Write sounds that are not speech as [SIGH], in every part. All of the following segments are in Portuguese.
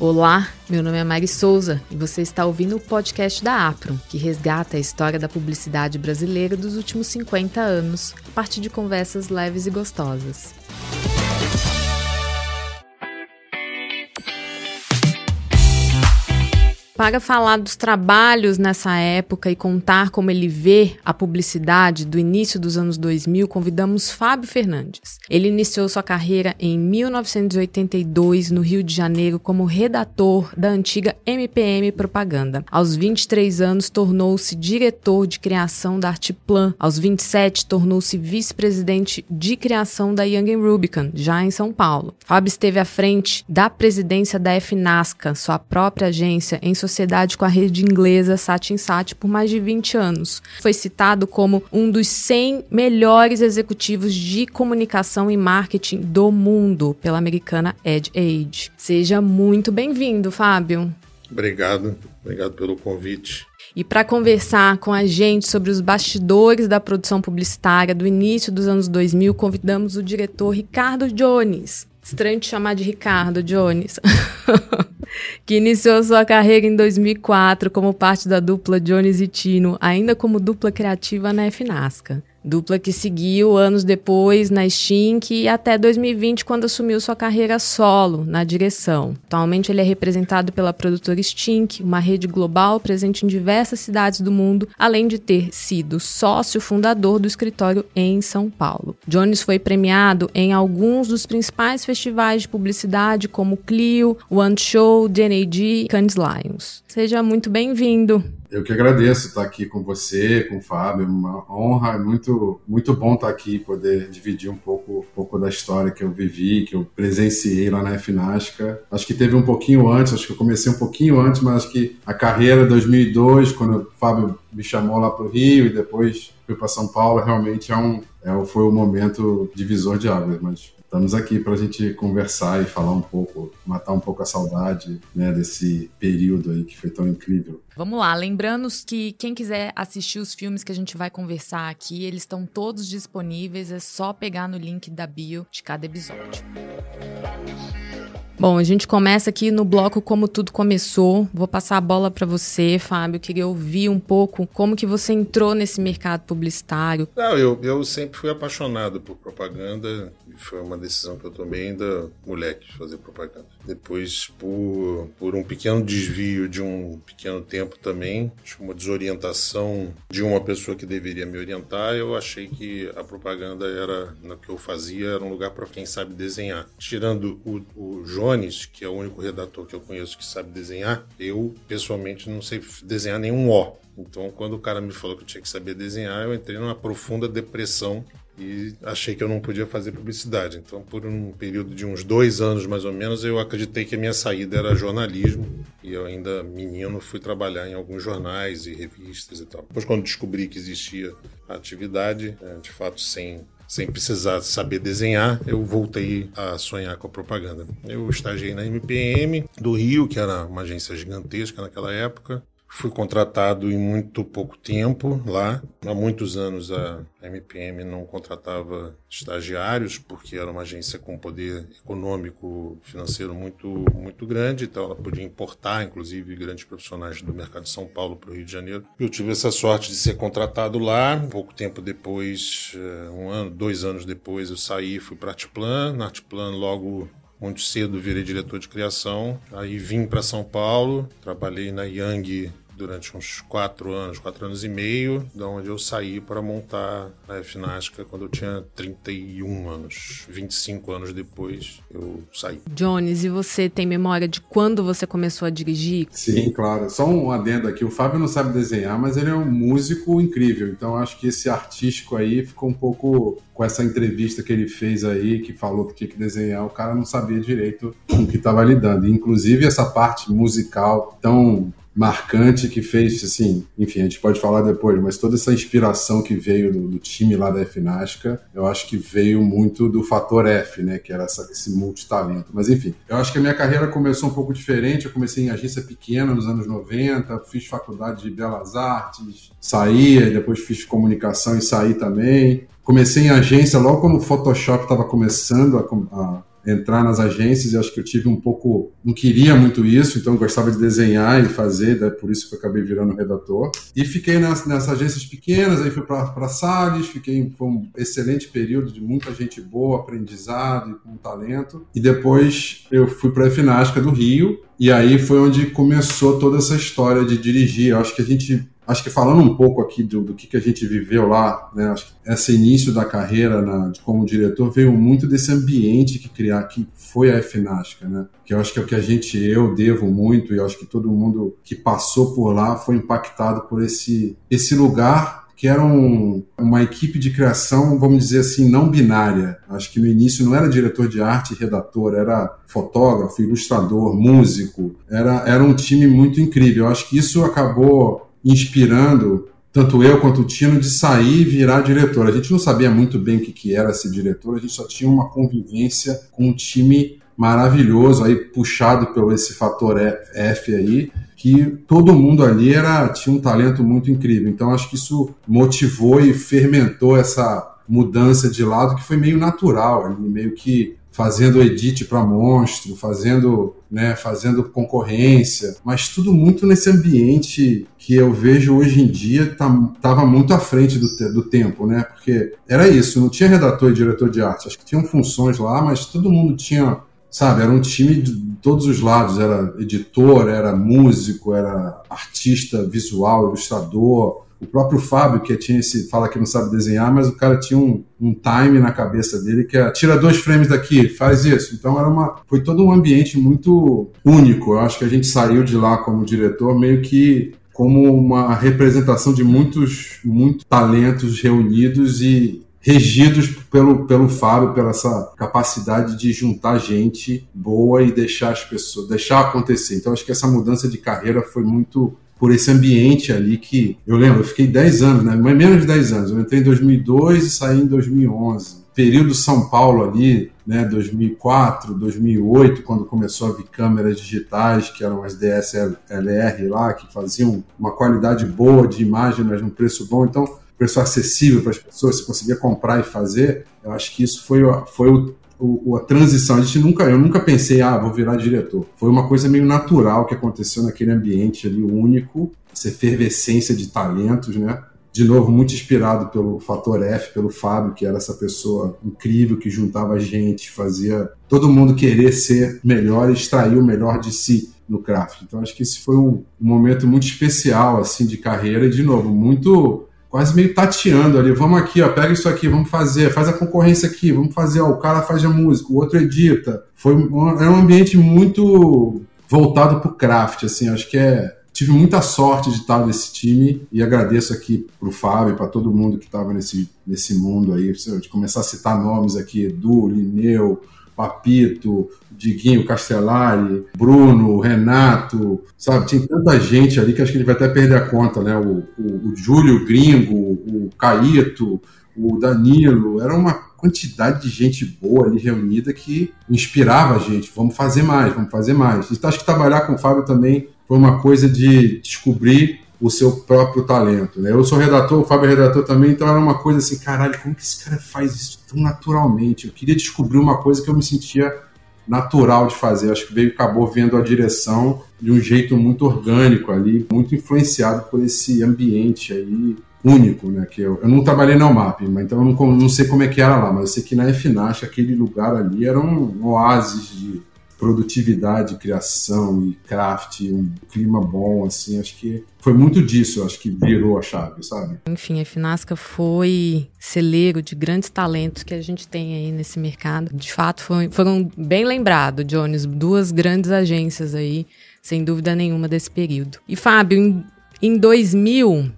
Olá, meu nome é Mari Souza e você está ouvindo o podcast da Apro, que resgata a história da publicidade brasileira dos últimos 50 anos, a partir de conversas leves e gostosas. Para falar dos trabalhos nessa época e contar como ele vê a publicidade do início dos anos 2000, convidamos Fábio Fernandes. Ele iniciou sua carreira em 1982 no Rio de Janeiro como redator da antiga MPM Propaganda. Aos 23 anos, tornou-se diretor de criação da Artplan. Aos 27, tornou-se vice-presidente de criação da Young Rubicon, já em São Paulo. Fábio esteve à frente da presidência da FNASCA, sua própria agência em sociedade com a rede inglesa Sat por mais de 20 anos. Foi citado como um dos 100 melhores executivos de comunicação e marketing do mundo pela americana Ed Age. Seja muito bem-vindo, Fábio. Obrigado, obrigado pelo convite. E para conversar com a gente sobre os bastidores da produção publicitária do início dos anos 2000, convidamos o diretor Ricardo Jones. Estranho te chamar de Ricardo Jones. [LAUGHS] que iniciou sua carreira em 2004 como parte da dupla Jones e Tino, ainda como dupla criativa na FNASCA. Dupla que seguiu anos depois na Stink e até 2020, quando assumiu sua carreira solo na direção. Atualmente, ele é representado pela produtora Stink, uma rede global presente em diversas cidades do mundo, além de ter sido sócio fundador do escritório em São Paulo. Jones foi premiado em alguns dos principais festivais de publicidade, como Clio, One Show, DNAD e Cannes Lions. Seja muito bem-vindo. Eu que agradeço estar aqui com você, com o Fábio, é uma honra, é muito, muito bom estar aqui, poder dividir um pouco, um pouco da história que eu vivi, que eu presenciei lá na FNASCA. Acho que teve um pouquinho antes, acho que eu comecei um pouquinho antes, mas acho que a carreira 2002, quando o Fábio me chamou lá para o Rio e depois fui para São Paulo, realmente é um, é, foi um momento divisor de águas, mas estamos aqui para a gente conversar e falar um pouco, matar um pouco a saudade né, desse período aí que foi tão incrível. Vamos lá, lembrando que quem quiser assistir os filmes que a gente vai conversar aqui, eles estão todos disponíveis, é só pegar no link da bio de cada episódio. Bom, a gente começa aqui no bloco como tudo começou. Vou passar a bola para você, Fábio. Queria ouvir um pouco como que você entrou nesse mercado publicitário. Não, eu, eu sempre fui apaixonado por propaganda. Foi uma decisão que eu tomei ainda moleque de fazer propaganda. Depois, por, por um pequeno desvio de um pequeno tempo também, uma desorientação de uma pessoa que deveria me orientar, eu achei que a propaganda era, no que eu fazia, era um lugar para quem sabe desenhar. Tirando o, o João Jones, que é o único redator que eu conheço que sabe desenhar, eu pessoalmente não sei desenhar nenhum O. Então, quando o cara me falou que eu tinha que saber desenhar, eu entrei numa profunda depressão e achei que eu não podia fazer publicidade. Então, por um período de uns dois anos mais ou menos, eu acreditei que a minha saída era jornalismo. E eu, ainda menino, fui trabalhar em alguns jornais e revistas e tal. Depois, quando descobri que existia a atividade, né, de fato, sem sem precisar saber desenhar, eu voltei a sonhar com a propaganda. Eu estagiei na MPM do Rio, que era uma agência gigantesca naquela época. Fui contratado em muito pouco tempo lá. Há muitos anos a MPM não contratava estagiários porque era uma agência com poder econômico financeiro muito muito grande, então ela podia importar inclusive grandes profissionais do mercado de São Paulo para o Rio de Janeiro. Eu tive essa sorte de ser contratado lá. Pouco tempo depois, eh, um ano, dois anos depois, eu saí, fui para a Artplan. Na Artplan logo muito cedo virei diretor de criação. Aí vim para São Paulo, trabalhei na Young durante uns quatro anos, quatro anos e meio, da onde eu saí para montar a FNASCA quando eu tinha 31 anos. 25 anos depois eu saí. Jones, e você tem memória de quando você começou a dirigir? Sim, claro. Só um adendo aqui. O Fábio não sabe desenhar, mas ele é um músico incrível. Então acho que esse artístico aí ficou um pouco com essa entrevista que ele fez aí, que falou que tinha que desenhar, o cara não sabia direito com o que estava lidando. Inclusive essa parte musical tão marcante que fez, assim, enfim, a gente pode falar depois, mas toda essa inspiração que veio do, do time lá da FNASCA, eu acho que veio muito do fator F, né, que era essa, esse multitalento. Mas enfim, eu acho que a minha carreira começou um pouco diferente, eu comecei em agência pequena nos anos 90, fiz faculdade de Belas Artes, saí, depois fiz comunicação e saí também. Comecei em agência logo quando o Photoshop estava começando a, a entrar nas agências e acho que eu tive um pouco, não queria muito isso, então gostava de desenhar e fazer, por isso que eu acabei virando redator. E fiquei nas, nessas agências pequenas, aí fui para Salles, fiquei foi um excelente período de muita gente boa, aprendizado e com talento. E depois eu fui para a Finasca do Rio, e aí foi onde começou toda essa história de dirigir. Eu acho que a gente acho que falando um pouco aqui do, do que, que a gente viveu lá, né, acho que esse início da carreira na, de, como diretor veio muito desse ambiente que criar, que foi a FNASCA, né, que eu acho que é o que a gente, eu devo muito, e acho que todo mundo que passou por lá foi impactado por esse, esse lugar que era um, uma equipe de criação, vamos dizer assim, não binária. Acho que no início não era diretor de arte e redator, era fotógrafo, ilustrador, músico. Era, era um time muito incrível. Acho que isso acabou inspirando tanto eu quanto o Tino de sair e virar diretor. A gente não sabia muito bem o que, que era ser diretor, a gente só tinha uma convivência com um time maravilhoso, aí puxado pelo esse fator F aí, que todo mundo ali era tinha um talento muito incrível. Então acho que isso motivou e fermentou essa mudança de lado que foi meio natural ali, meio que fazendo edit para monstro, fazendo, né, fazendo concorrência, mas tudo muito nesse ambiente que eu vejo hoje em dia tá, tava muito à frente do, do tempo, né? Porque era isso, não tinha redator e diretor de arte, acho que tinham funções lá, mas todo mundo tinha, sabe, era um time de todos os lados, era editor, era músico, era artista visual, ilustrador, o próprio Fábio, que tinha esse, fala que não sabe desenhar, mas o cara tinha um, um time na cabeça dele que é tira dois frames daqui, faz isso. Então era uma, foi todo um ambiente muito único. Eu acho que a gente saiu de lá como diretor meio que como uma representação de muitos, muitos talentos reunidos e regidos pelo, pelo Fábio, pela essa capacidade de juntar gente boa e deixar as pessoas, deixar acontecer. Então acho que essa mudança de carreira foi muito por esse ambiente ali que eu lembro, eu fiquei 10 anos, né? menos de 10 anos. Eu entrei em 2002 e saí em 2011. Período São Paulo ali, né, 2004, 2008, quando começou a vir câmeras digitais, que eram as DSLR lá, que faziam uma qualidade boa de imagem, mas num preço bom. Então, preço acessível para as pessoas, você conseguia comprar e fazer. Eu acho que isso foi, foi o o, a transição. A gente nunca, eu nunca pensei, ah, vou virar diretor. Foi uma coisa meio natural que aconteceu naquele ambiente ali único, essa efervescência de talentos, né? De novo, muito inspirado pelo fator F, pelo Fábio, que era essa pessoa incrível que juntava gente, fazia todo mundo querer ser melhor extrair o melhor de si no craft. Então acho que esse foi um, um momento muito especial assim de carreira e de novo muito quase meio tateando ali. Vamos aqui, ó, pega isso aqui, vamos fazer, faz a concorrência aqui, vamos fazer, ó, o cara faz a música, o outro edita. Foi um, é um ambiente muito voltado para o craft, assim, acho que é tive muita sorte de estar nesse time e agradeço aqui para o Fábio, para todo mundo que estava nesse, nesse mundo aí, de começar a citar nomes aqui, Edu, Lineu, Papito, Diguinho Castellari, Bruno, Renato, sabe? Tinha tanta gente ali que acho que ele vai até perder a conta, né? O, o, o Júlio Gringo, o Caíto, o Danilo, era uma quantidade de gente boa ali reunida que inspirava a gente. Vamos fazer mais, vamos fazer mais. Então, acho que trabalhar com o Fábio também foi uma coisa de descobrir o seu próprio talento. Né? Eu sou redator, o Fábio é redator também, então era uma coisa assim, caralho, como que esse cara faz isso tão naturalmente? Eu queria descobrir uma coisa que eu me sentia natural de fazer. Acho que veio acabou vendo a direção de um jeito muito orgânico ali, muito influenciado por esse ambiente aí único, né? Que eu, eu não trabalhei na UMAP, mas então eu não, não sei como é que era lá, mas eu sei que na FNASH aquele lugar ali era um oásis de produtividade, criação e craft, um clima bom, assim, acho que foi muito disso, acho que virou a chave, sabe? Enfim, a Finasca foi celeiro de grandes talentos que a gente tem aí nesse mercado. De fato, foi, foram bem lembrados, Jones, duas grandes agências aí, sem dúvida nenhuma, desse período. E Fábio, em, em 2000,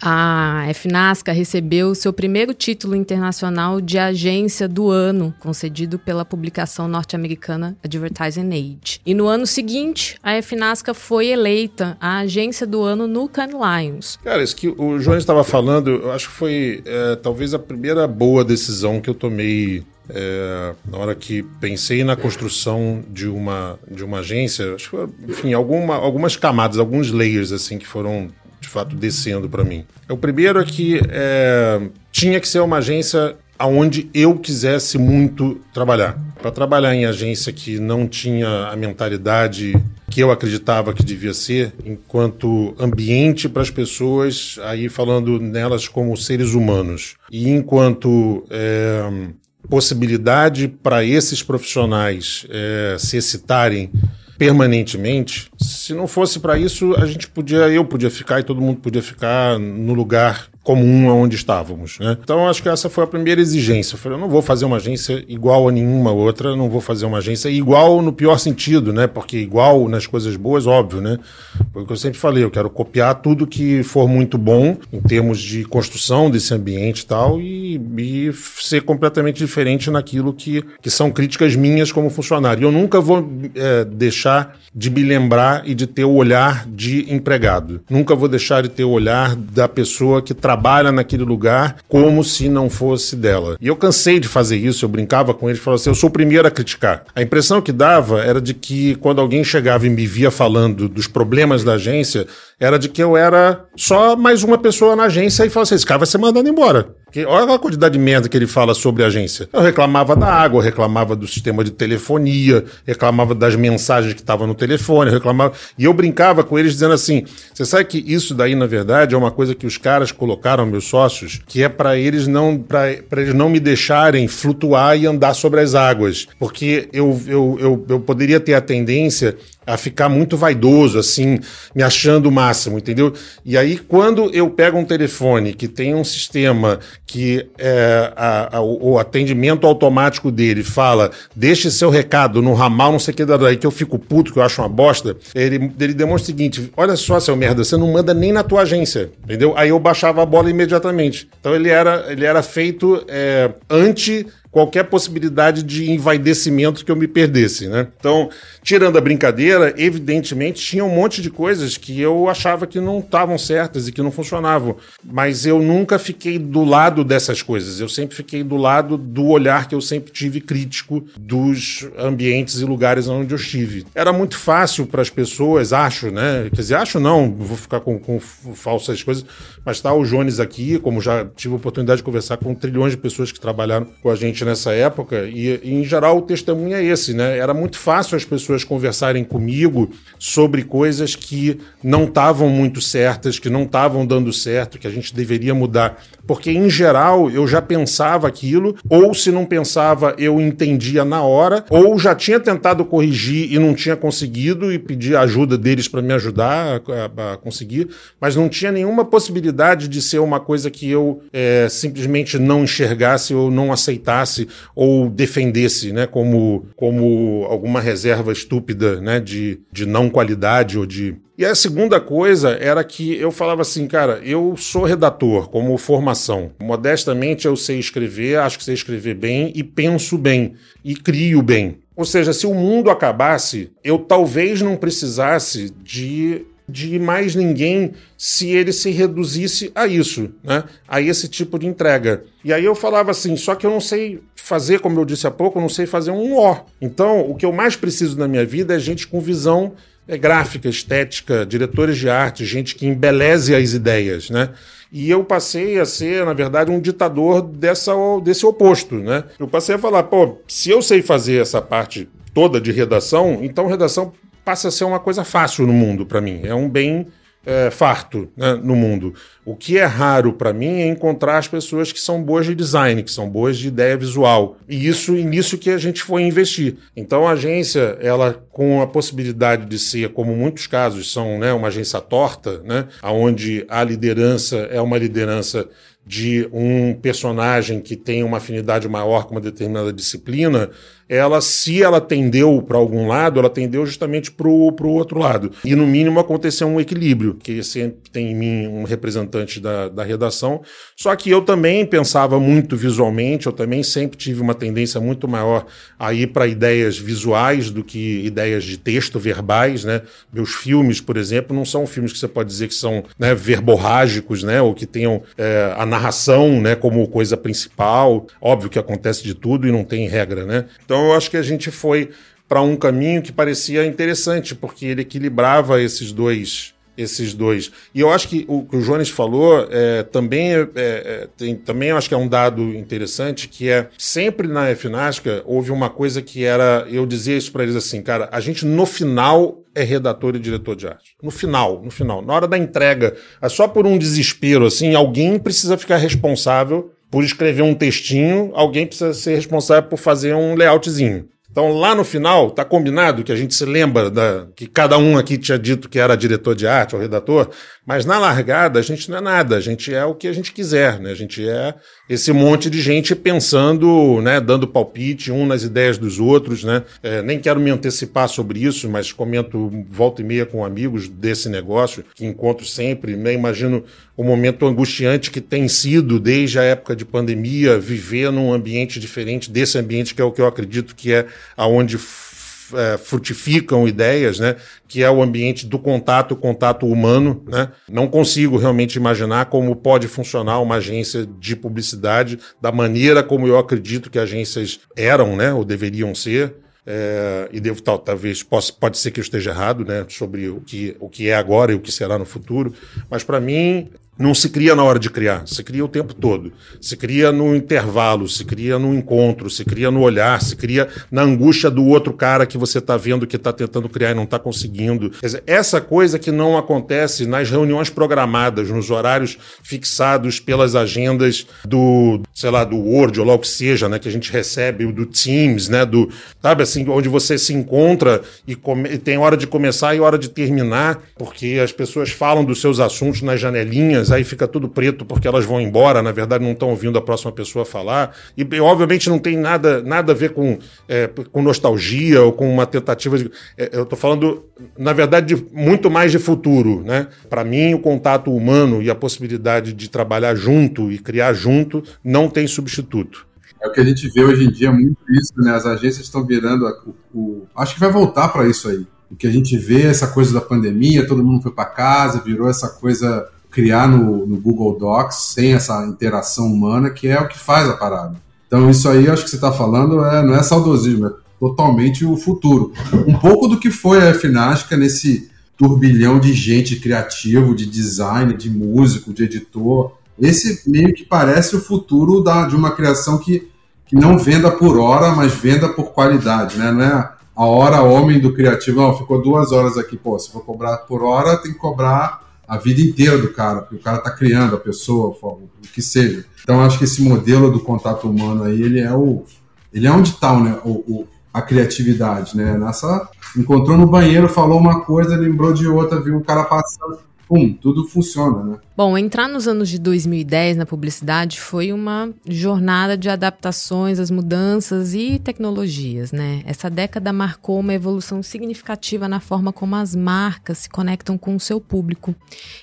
a FNASCA recebeu seu primeiro título internacional de agência do ano, concedido pela publicação norte-americana Advertising Age. E no ano seguinte, a FNASCA foi eleita a agência do ano no Cannes Lions. Cara, isso que o João estava falando, eu acho que foi é, talvez a primeira boa decisão que eu tomei é, na hora que pensei na construção de uma, de uma agência, acho que, enfim, alguma, algumas camadas, alguns layers assim que foram de fato descendo para mim. O primeiro é que é, tinha que ser uma agência aonde eu quisesse muito trabalhar. Para trabalhar em agência que não tinha a mentalidade que eu acreditava que devia ser, enquanto ambiente para as pessoas, aí falando nelas como seres humanos, e enquanto é, possibilidade para esses profissionais é, se excitarem permanentemente. Se não fosse para isso, a gente podia, eu podia ficar e todo mundo podia ficar no lugar comum aonde estávamos. Né? Então, acho que essa foi a primeira exigência. Eu falei, eu não vou fazer uma agência igual a nenhuma outra, não vou fazer uma agência igual no pior sentido, né? Porque igual nas coisas boas, óbvio, né? Foi o que eu sempre falei, eu quero copiar tudo que for muito bom em termos de construção desse ambiente e tal, e, e ser completamente diferente naquilo que, que são críticas minhas como funcionário. Eu nunca vou é, deixar de me lembrar e de ter o olhar de empregado. Nunca vou deixar de ter o olhar da pessoa que trabalha trabalha naquele lugar como se não fosse dela. E eu cansei de fazer isso, eu brincava com eles, falava assim, eu sou o primeiro a criticar. A impressão que dava era de que quando alguém chegava e me via falando dos problemas da agência, era de que eu era só mais uma pessoa na agência e falava assim, esse cara vai ser mandado embora. Olha a quantidade de merda que ele fala sobre a agência. Eu reclamava da água, reclamava do sistema de telefonia, reclamava das mensagens que estavam no telefone, reclamava. E eu brincava com eles dizendo assim: você sabe que isso daí, na verdade, é uma coisa que os caras colocaram, meus sócios, que é para eles não para eles não me deixarem flutuar e andar sobre as águas. Porque eu, eu, eu, eu poderia ter a tendência a ficar muito vaidoso, assim, me achando o máximo, entendeu? E aí, quando eu pego um telefone que tem um sistema que é, a, a, o atendimento automático dele fala, deixe seu recado no ramal, não sei o que, daí que eu fico puto, que eu acho uma bosta, ele, ele demonstra o seguinte: olha só, seu merda, você não manda nem na tua agência, entendeu? Aí eu baixava a bola imediatamente. Então ele era, ele era feito é, anti qualquer possibilidade de envaidecimento que eu me perdesse, né? Então, tirando a brincadeira, evidentemente tinha um monte de coisas que eu achava que não estavam certas e que não funcionavam, mas eu nunca fiquei do lado dessas coisas. Eu sempre fiquei do lado do olhar que eu sempre tive crítico dos ambientes e lugares onde eu estive. Era muito fácil para as pessoas, acho, né? Quer dizer, acho não, vou ficar com, com falsas coisas, mas tá o Jones aqui, como já tive a oportunidade de conversar com trilhões de pessoas que trabalharam com a gente nessa época, e, e, em geral o testemunho é esse, né? Era muito fácil as pessoas conversarem comigo sobre coisas que não estavam muito certas, que não estavam dando certo, que a gente deveria mudar. Porque, em geral, eu já pensava aquilo, ou se não pensava, eu entendia na hora, ou já tinha tentado corrigir e não tinha conseguido e pedi a ajuda deles para me ajudar a, a, conseguir, mas não tinha nenhuma possibilidade de ser uma coisa que eu é, simplesmente não enxergasse ou não aceitasse ou defendesse, né, como, como alguma reserva estúpida, né, de, de não qualidade ou de e a segunda coisa era que eu falava assim, cara, eu sou redator como formação. Modestamente eu sei escrever, acho que sei escrever bem e penso bem e crio bem. Ou seja, se o mundo acabasse, eu talvez não precisasse de de mais ninguém se ele se reduzisse a isso, né? A esse tipo de entrega. E aí eu falava assim, só que eu não sei fazer, como eu disse há pouco, eu não sei fazer um O. Então, o que eu mais preciso na minha vida é gente com visão é, gráfica, estética, diretores de arte, gente que embeleze as ideias, né? E eu passei a ser, na verdade, um ditador dessa, desse oposto, né? Eu passei a falar, pô, se eu sei fazer essa parte toda de redação, então redação passa a ser uma coisa fácil no mundo para mim. É um bem é, farto né, no mundo. O que é raro para mim é encontrar as pessoas que são boas de design, que são boas de ideia visual. E isso nisso que a gente foi investir. Então a agência, ela com a possibilidade de ser, como muitos casos são, né, uma agência torta, né, onde a liderança é uma liderança de um personagem que tem uma afinidade maior com uma determinada disciplina, ela, se ela tendeu para algum lado, ela tendeu justamente para o outro lado. E, no mínimo, aconteceu um equilíbrio, que sempre tem em mim um representante da, da redação. Só que eu também pensava muito visualmente, eu também sempre tive uma tendência muito maior a ir para ideias visuais do que ideias de texto, verbais. Né? Meus filmes, por exemplo, não são filmes que você pode dizer que são né, verborrágicos, né, ou que tenham é, a narração né, como coisa principal. Óbvio que acontece de tudo e não tem regra, né? Então, então eu acho que a gente foi para um caminho que parecia interessante, porque ele equilibrava esses dois esses dois. E eu acho que o que o Jones falou é, também, é, é, tem, também acho que é um dado interessante, que é sempre na FNASCA houve uma coisa que era, eu dizia isso para eles assim, cara, a gente no final é redator e diretor de arte. No final, no final, na hora da entrega, é só por um desespero assim, alguém precisa ficar responsável por escrever um textinho, alguém precisa ser responsável por fazer um layoutzinho. Então, lá no final, tá combinado que a gente se lembra da, que cada um aqui tinha dito que era diretor de arte ou redator, mas na largada a gente não é nada, a gente é o que a gente quiser, né? A gente é esse monte de gente pensando, né, dando palpite um nas ideias dos outros, né? É, nem quero me antecipar sobre isso, mas comento volta e meia com amigos desse negócio que encontro sempre, né? Imagino o momento angustiante que tem sido desde a época de pandemia viver num ambiente diferente desse ambiente que é o que eu acredito que é aonde é, frutificam ideias, né? Que é o ambiente do contato, o contato humano, né? Não consigo realmente imaginar como pode funcionar uma agência de publicidade da maneira como eu acredito que agências eram, né? Ou deveriam ser. É, e devo tal, talvez possa, pode ser que eu esteja errado, né? Sobre o que, o que é agora e o que será no futuro. Mas para mim não se cria na hora de criar, se cria o tempo todo. Se cria no intervalo, se cria no encontro, se cria no olhar, se cria na angústia do outro cara que você está vendo que está tentando criar e não está conseguindo. Quer dizer, essa coisa que não acontece nas reuniões programadas, nos horários fixados pelas agendas do, sei lá, do Word ou lá o que seja, né, que a gente recebe, do Teams, né, do, sabe assim, onde você se encontra e, come, e tem hora de começar e hora de terminar, porque as pessoas falam dos seus assuntos nas janelinhas aí fica tudo preto porque elas vão embora, na verdade não estão ouvindo a próxima pessoa falar. E, obviamente não tem nada, nada a ver com, é, com nostalgia ou com uma tentativa de. É, eu estou falando, na verdade, de, muito mais de futuro. Né? Para mim, o contato humano e a possibilidade de trabalhar junto e criar junto não tem substituto. É o que a gente vê hoje em dia muito isso, né? As agências estão virando a, o, o, acho que vai voltar para isso aí. O que a gente vê essa coisa da pandemia, todo mundo foi para casa, virou essa coisa criar no, no, Google Docs sem essa interação humana, que é o que faz a parada. Então, isso aí, acho que você está falando, é, não é saudosismo, é totalmente o futuro. Um pouco do que foi a FNASCA nesse turbilhão de gente criativo, de design, de músico, de editor. Esse meio que parece o futuro da, de uma criação que, que não venda por hora, mas venda por qualidade, né? Não é a hora homem do criativo, não, ficou duas horas aqui, pô, se for cobrar por hora, tem que cobrar a vida inteira do cara, porque o cara está criando a pessoa, o que seja. Então acho que esse modelo do contato humano aí, ele é o ele é onde está né, o, o, a criatividade, né? Nessa encontrou no banheiro, falou uma coisa, lembrou de outra, viu o cara passando, pum, tudo funciona, né? Bom, entrar nos anos de 2010 na publicidade foi uma jornada de adaptações às mudanças e tecnologias, né? Essa década marcou uma evolução significativa na forma como as marcas se conectam com o seu público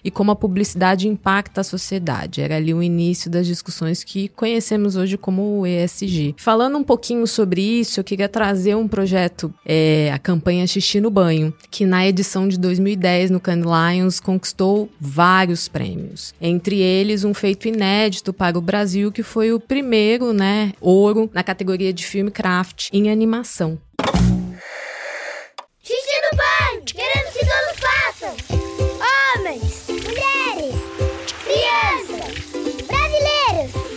e como a publicidade impacta a sociedade. Era ali o início das discussões que conhecemos hoje como o ESG. Falando um pouquinho sobre isso, eu queria trazer um projeto, é, a campanha Xixi no Banho, que na edição de 2010 no Cannes Lions conquistou vários prêmios prêmios. Entre eles, um feito inédito para o Brasil, que foi o primeiro, né, ouro na categoria de filme craft em animação. Xixi no banho! Que todos façam! Homens, mulheres, crianças,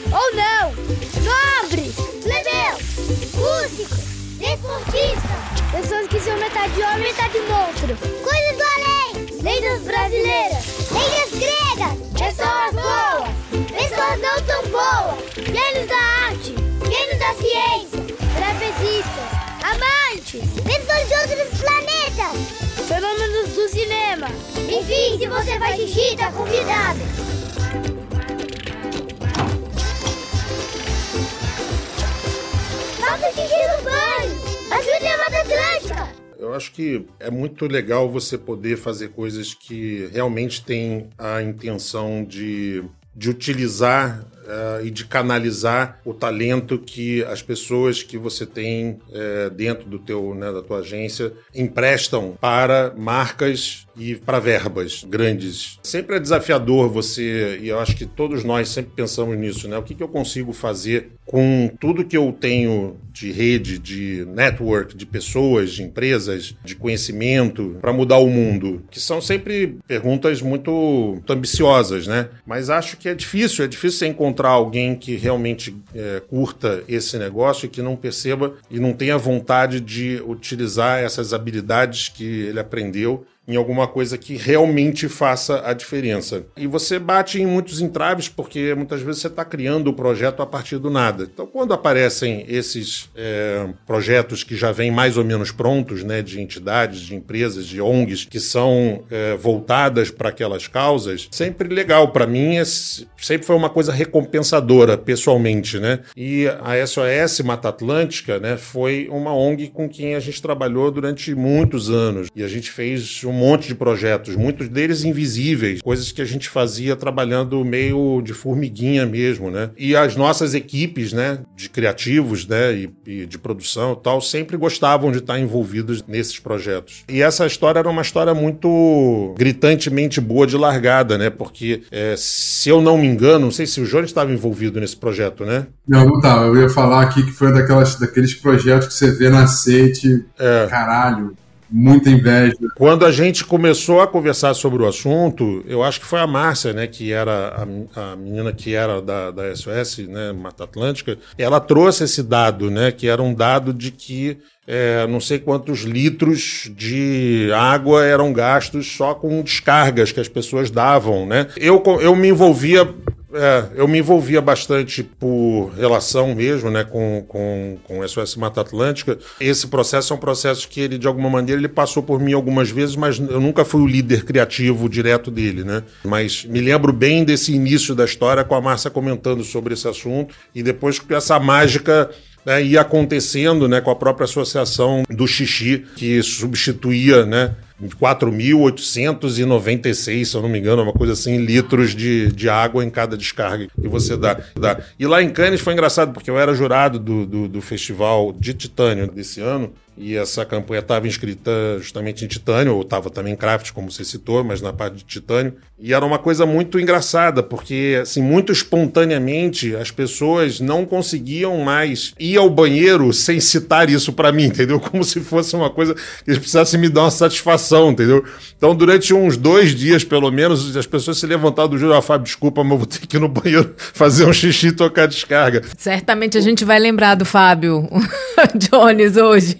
ou não, nobres, plebeus, músicos, desportistas, pessoas que são metade homem e metade monstro, coisas do além, lendas brasileiras, pessoas boas, pessoas não tão boas, gênios da arte, gênios da ciência, trapezistas, amantes, pessoas de outros planetas, fenômenos do cinema. Enfim, se você faz xixi, tá convidado. Faça xixi no banho! Ajude a Mata Atlântica! Eu acho que é muito legal você poder fazer coisas que realmente têm a intenção de, de utilizar uh, e de canalizar o talento que as pessoas que você tem uh, dentro do teu, né, da tua agência emprestam para marcas e para verbas grandes. Sempre é desafiador você, e eu acho que todos nós sempre pensamos nisso, né? O que, que eu consigo fazer com tudo que eu tenho de rede, de network, de pessoas, de empresas, de conhecimento para mudar o mundo? Que são sempre perguntas muito, muito, ambiciosas, né? Mas acho que é difícil, é difícil você encontrar alguém que realmente é, curta esse negócio e que não perceba e não tenha vontade de utilizar essas habilidades que ele aprendeu em alguma coisa que realmente faça a diferença. E você bate em muitos entraves porque muitas vezes você está criando o projeto a partir do nada. Então, quando aparecem esses é, projetos que já vêm mais ou menos prontos, né, de entidades, de empresas, de ONGs que são é, voltadas para aquelas causas, sempre legal para mim, é, sempre foi uma coisa recompensadora pessoalmente, né? E a SOS Mata Atlântica, né, foi uma ONG com quem a gente trabalhou durante muitos anos e a gente fez um monte de projetos, muitos deles invisíveis, coisas que a gente fazia trabalhando meio de formiguinha mesmo, né? E as nossas equipes, né, de criativos, né, e, e de produção e tal, sempre gostavam de estar envolvidos nesses projetos. E essa história era uma história muito gritantemente boa de largada, né? Porque, é, se eu não me engano, não sei se o Jones estava envolvido nesse projeto, né? Não, não estava. Eu ia falar aqui que foi daquelas, daqueles projetos que você vê na sete, é. caralho, muita inveja. Quando a gente começou a conversar sobre o assunto, eu acho que foi a Márcia, né, que era a, a menina que era da, da SOS, né, Mata Atlântica, ela trouxe esse dado, né, que era um dado de que é, não sei quantos litros de água eram gastos só com descargas que as pessoas davam, né? Eu, eu me envolvia é, eu me envolvia bastante por relação mesmo, né, com, com, com SOS Mata Atlântica. Esse processo é um processo que ele, de alguma maneira, ele passou por mim algumas vezes, mas eu nunca fui o líder criativo direto dele, né? Mas me lembro bem desse início da história com a Márcia comentando sobre esse assunto e depois com essa mágica né, ia acontecendo né, com a própria associação do xixi, que substituía né, 4.896, se eu não me engano, uma coisa assim, litros de, de água em cada descarga que você dá, dá. E lá em Cannes foi engraçado, porque eu era jurado do, do, do festival de titânio desse ano, e essa campanha estava inscrita justamente em titânio, ou estava também em craft, como você citou, mas na parte de titânio. E era uma coisa muito engraçada, porque, assim, muito espontaneamente as pessoas não conseguiam mais ir ao banheiro sem citar isso para mim, entendeu? Como se fosse uma coisa que eles precisassem me dar uma satisfação, entendeu? Então, durante uns dois dias, pelo menos, as pessoas se levantaram do juro, ah, Fábio, desculpa, mas eu vou ter que ir no banheiro [LAUGHS] fazer um xixi e tocar descarga. Certamente a gente vai lembrar do Fábio [LAUGHS] Jones hoje.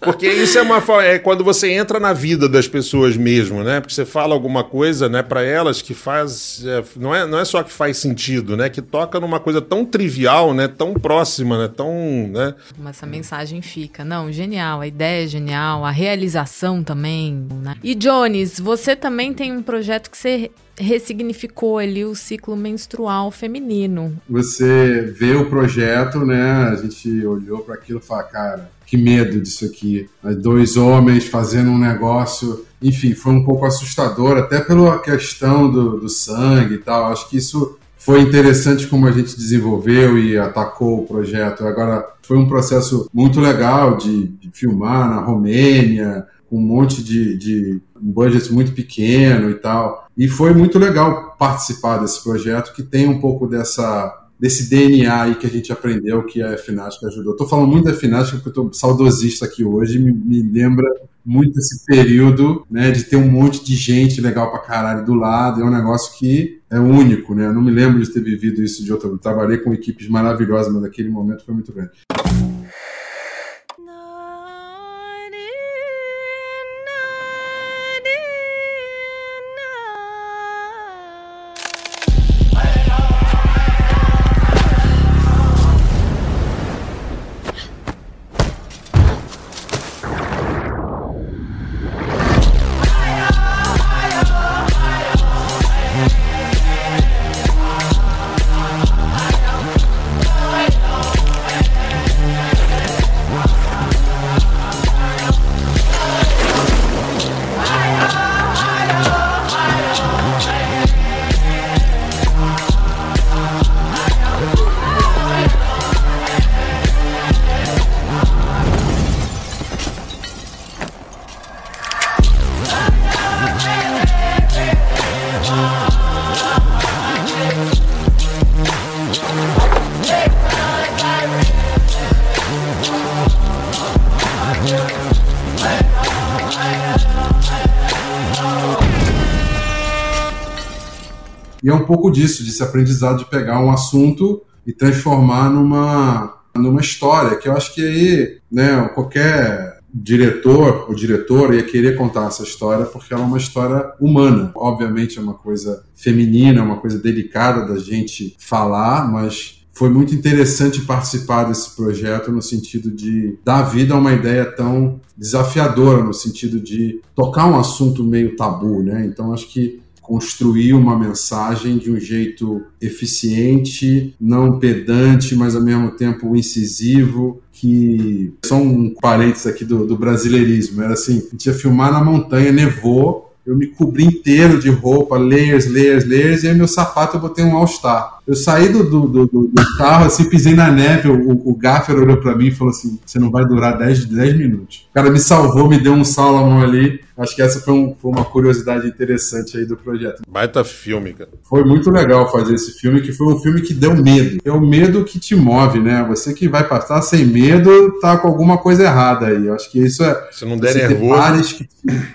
Porque isso é uma é quando você entra na vida das pessoas mesmo, né? Porque você fala alguma coisa, né, para elas que faz é, não é não é só que faz sentido, né? Que toca numa coisa tão trivial, né? Tão próxima, né? Tão, né? Mas essa mensagem fica, não, genial, a ideia é genial, a realização também, né? E Jones, você também tem um projeto que você ressignificou ali o ciclo menstrual feminino. Você vê o projeto, né? A gente olhou para aquilo e falou, cara, que medo disso aqui. Dois homens fazendo um negócio. Enfim, foi um pouco assustador, até pela questão do, do sangue e tal. Acho que isso foi interessante como a gente desenvolveu e atacou o projeto. Agora, foi um processo muito legal de, de filmar na Romênia, com um monte de, de um budget muito pequeno e tal. E foi muito legal participar desse projeto que tem um pouco dessa desse DNA aí que a gente aprendeu que a FNASC ajudou. Estou falando muito da FNASC porque estou saudosista aqui hoje, me, me, lembra muito esse período, né, de ter um monte de gente legal pra caralho do lado, é um negócio que é único, né, eu não me lembro de ter vivido isso de outra, trabalhei com equipes maravilhosas, mas naquele momento foi muito grande. Pouco disso, desse aprendizado de pegar um assunto e transformar numa, numa história, que eu acho que aí, né, qualquer diretor ou diretora ia querer contar essa história porque ela é uma história humana. Obviamente é uma coisa feminina, é uma coisa delicada da gente falar, mas foi muito interessante participar desse projeto no sentido de dar vida a uma ideia tão desafiadora, no sentido de tocar um assunto meio tabu, né? Então acho que construir uma mensagem de um jeito eficiente, não pedante, mas ao mesmo tempo incisivo, que só um parênteses aqui do, do brasileirismo, era assim, a gente ia filmar na montanha, nevou, eu me cobri inteiro de roupa, layers, layers, layers, e aí meu sapato eu botei um All-Star. Eu saí do, do, do, do, carro, assim, pisei na neve. O, o Gaffer olhou para mim e falou assim: Você não vai durar 10, 10 minutos. O cara me salvou, me deu um Salomon ali. Acho que essa foi, um, foi, uma curiosidade interessante aí do projeto. Baita filme, cara. Foi muito legal fazer esse filme, que foi um filme que deu medo. É o medo que te move, né? Você que vai passar sem medo, tá com alguma coisa errada aí. Eu acho que isso é. Se não der nervoso. Que,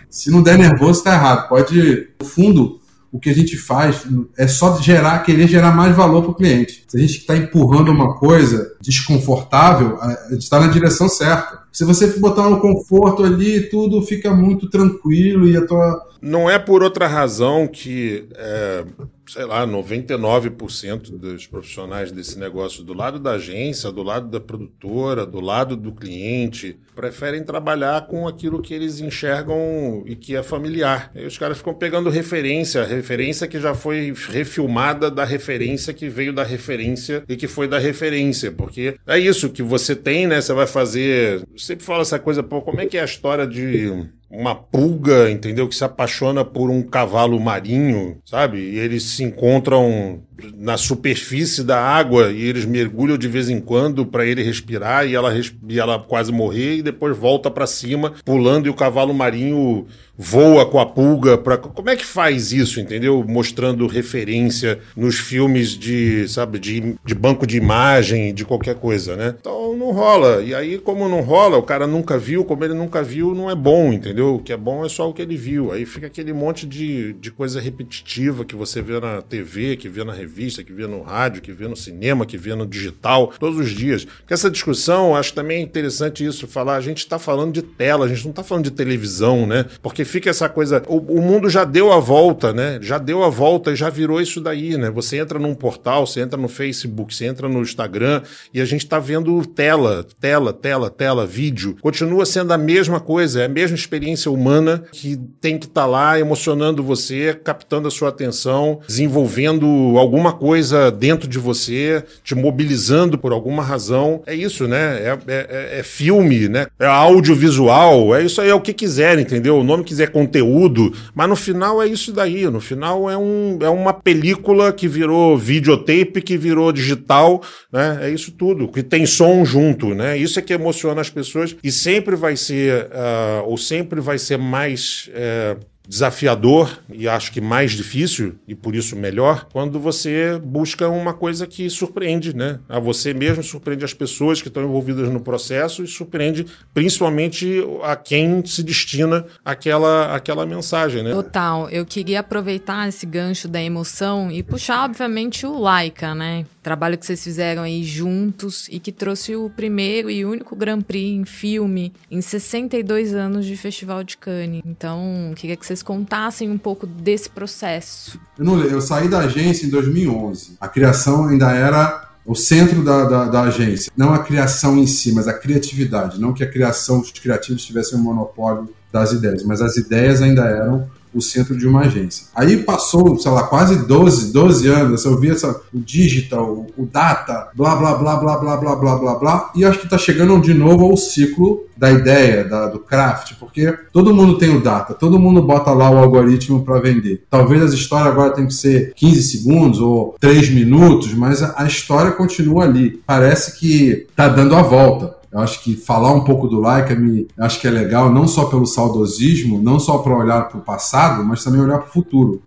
se não der nervoso, tá errado. Pode. No fundo, o que a gente faz é só gerar, querer gerar mais valor para o cliente. Se a gente está empurrando uma coisa desconfortável, a gente está na direção certa. Se você botar um conforto ali, tudo fica muito tranquilo e a tua. Não é por outra razão que é, sei lá, 99% dos profissionais desse negócio do lado da agência, do lado da produtora, do lado do cliente, preferem trabalhar com aquilo que eles enxergam e que é familiar. E os caras ficam pegando referência, referência que já foi refilmada da referência que veio da referência e que foi da referência, porque é isso que você tem, né? Você vai fazer. Sempre fala essa coisa, pô, como é que é a história de uma pulga, entendeu? Que se apaixona por um cavalo marinho, sabe? E eles se encontram na superfície da água e eles mergulham de vez em quando para ele respirar e ela, e ela quase morrer e depois volta para cima pulando e o cavalo marinho voa com a pulga para como é que faz isso entendeu mostrando referência nos filmes de sabe de, de banco de imagem de qualquer coisa né então não rola e aí como não rola o cara nunca viu como ele nunca viu não é bom entendeu o que é bom é só o que ele viu aí fica aquele monte de, de coisa repetitiva que você vê na TV que vê na revista, que vê no rádio, que vê no cinema, que vê no digital, todos os dias. Porque essa discussão, acho também interessante isso, falar, a gente está falando de tela, a gente não está falando de televisão, né? Porque fica essa coisa, o, o, mundo já deu a volta, né? Já deu a volta e já virou isso daí, né? Você entra num portal, você entra no Facebook, você entra no Instagram e a gente está vendo tela, tela, tela, tela, vídeo. Continua sendo a mesma coisa, é a mesma experiência humana que tem que estar tá lá emocionando você, captando a sua atenção, desenvolvendo algum alguma coisa dentro de você, te mobilizando por alguma razão. É isso, né? É, é, é, é filme, né? É audiovisual, é isso aí, é o que quiser, entendeu? O nome quiser conteúdo, mas no final é isso daí. No final é, um, é uma película que virou videotape, que virou digital, né? É isso tudo, que tem som junto, né? Isso é que emociona as pessoas e sempre vai ser, uh, ou sempre vai ser mais. Uh, desafiador e acho que mais difícil e por isso melhor quando você busca uma coisa que surpreende, né? A você mesmo surpreende as pessoas que estão envolvidas no processo e surpreende principalmente a quem se destina aquela aquela mensagem, né? Total. Eu queria aproveitar esse gancho da emoção e puxar obviamente o Laika, né? Trabalho que vocês fizeram aí juntos e que trouxe o primeiro e único Grand Prix em filme em 62 anos de Festival de Cannes. Então, queria que vocês contassem um pouco desse processo. Eu, não, eu saí da agência em 2011. A criação ainda era o centro da, da, da, agência. Não a criação em si, mas a criatividade. Não que a criação, os criativos tivessem um monopólio das ideias, mas as ideias ainda eram o centro de uma agência. Aí passou, sei lá, quase 12, 12 anos, eu vi essa, o digital, o data, blá, blá, blá, blá, blá, blá, blá, blá, blá, e acho que está chegando de novo ao ciclo da ideia, da, do craft, porque todo mundo tem o data, todo mundo bota lá o algoritmo para vender. Talvez as histórias agora tenham que ser 15 segundos ou 3 minutos, mas a, a história continua ali. Parece que está dando a volta. Eu acho que falar um pouco do Laika me acho que é legal, não só pelo saudosismo, não só para olhar para o passado, mas também olhar para o futuro.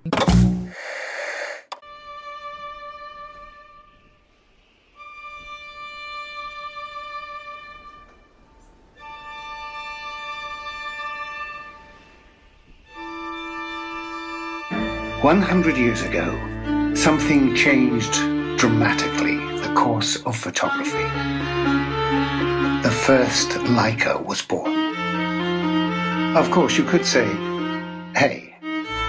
One hundred years ago, something changed dramatically the course of photography. The first Leica was born. Of course, you could say, hey,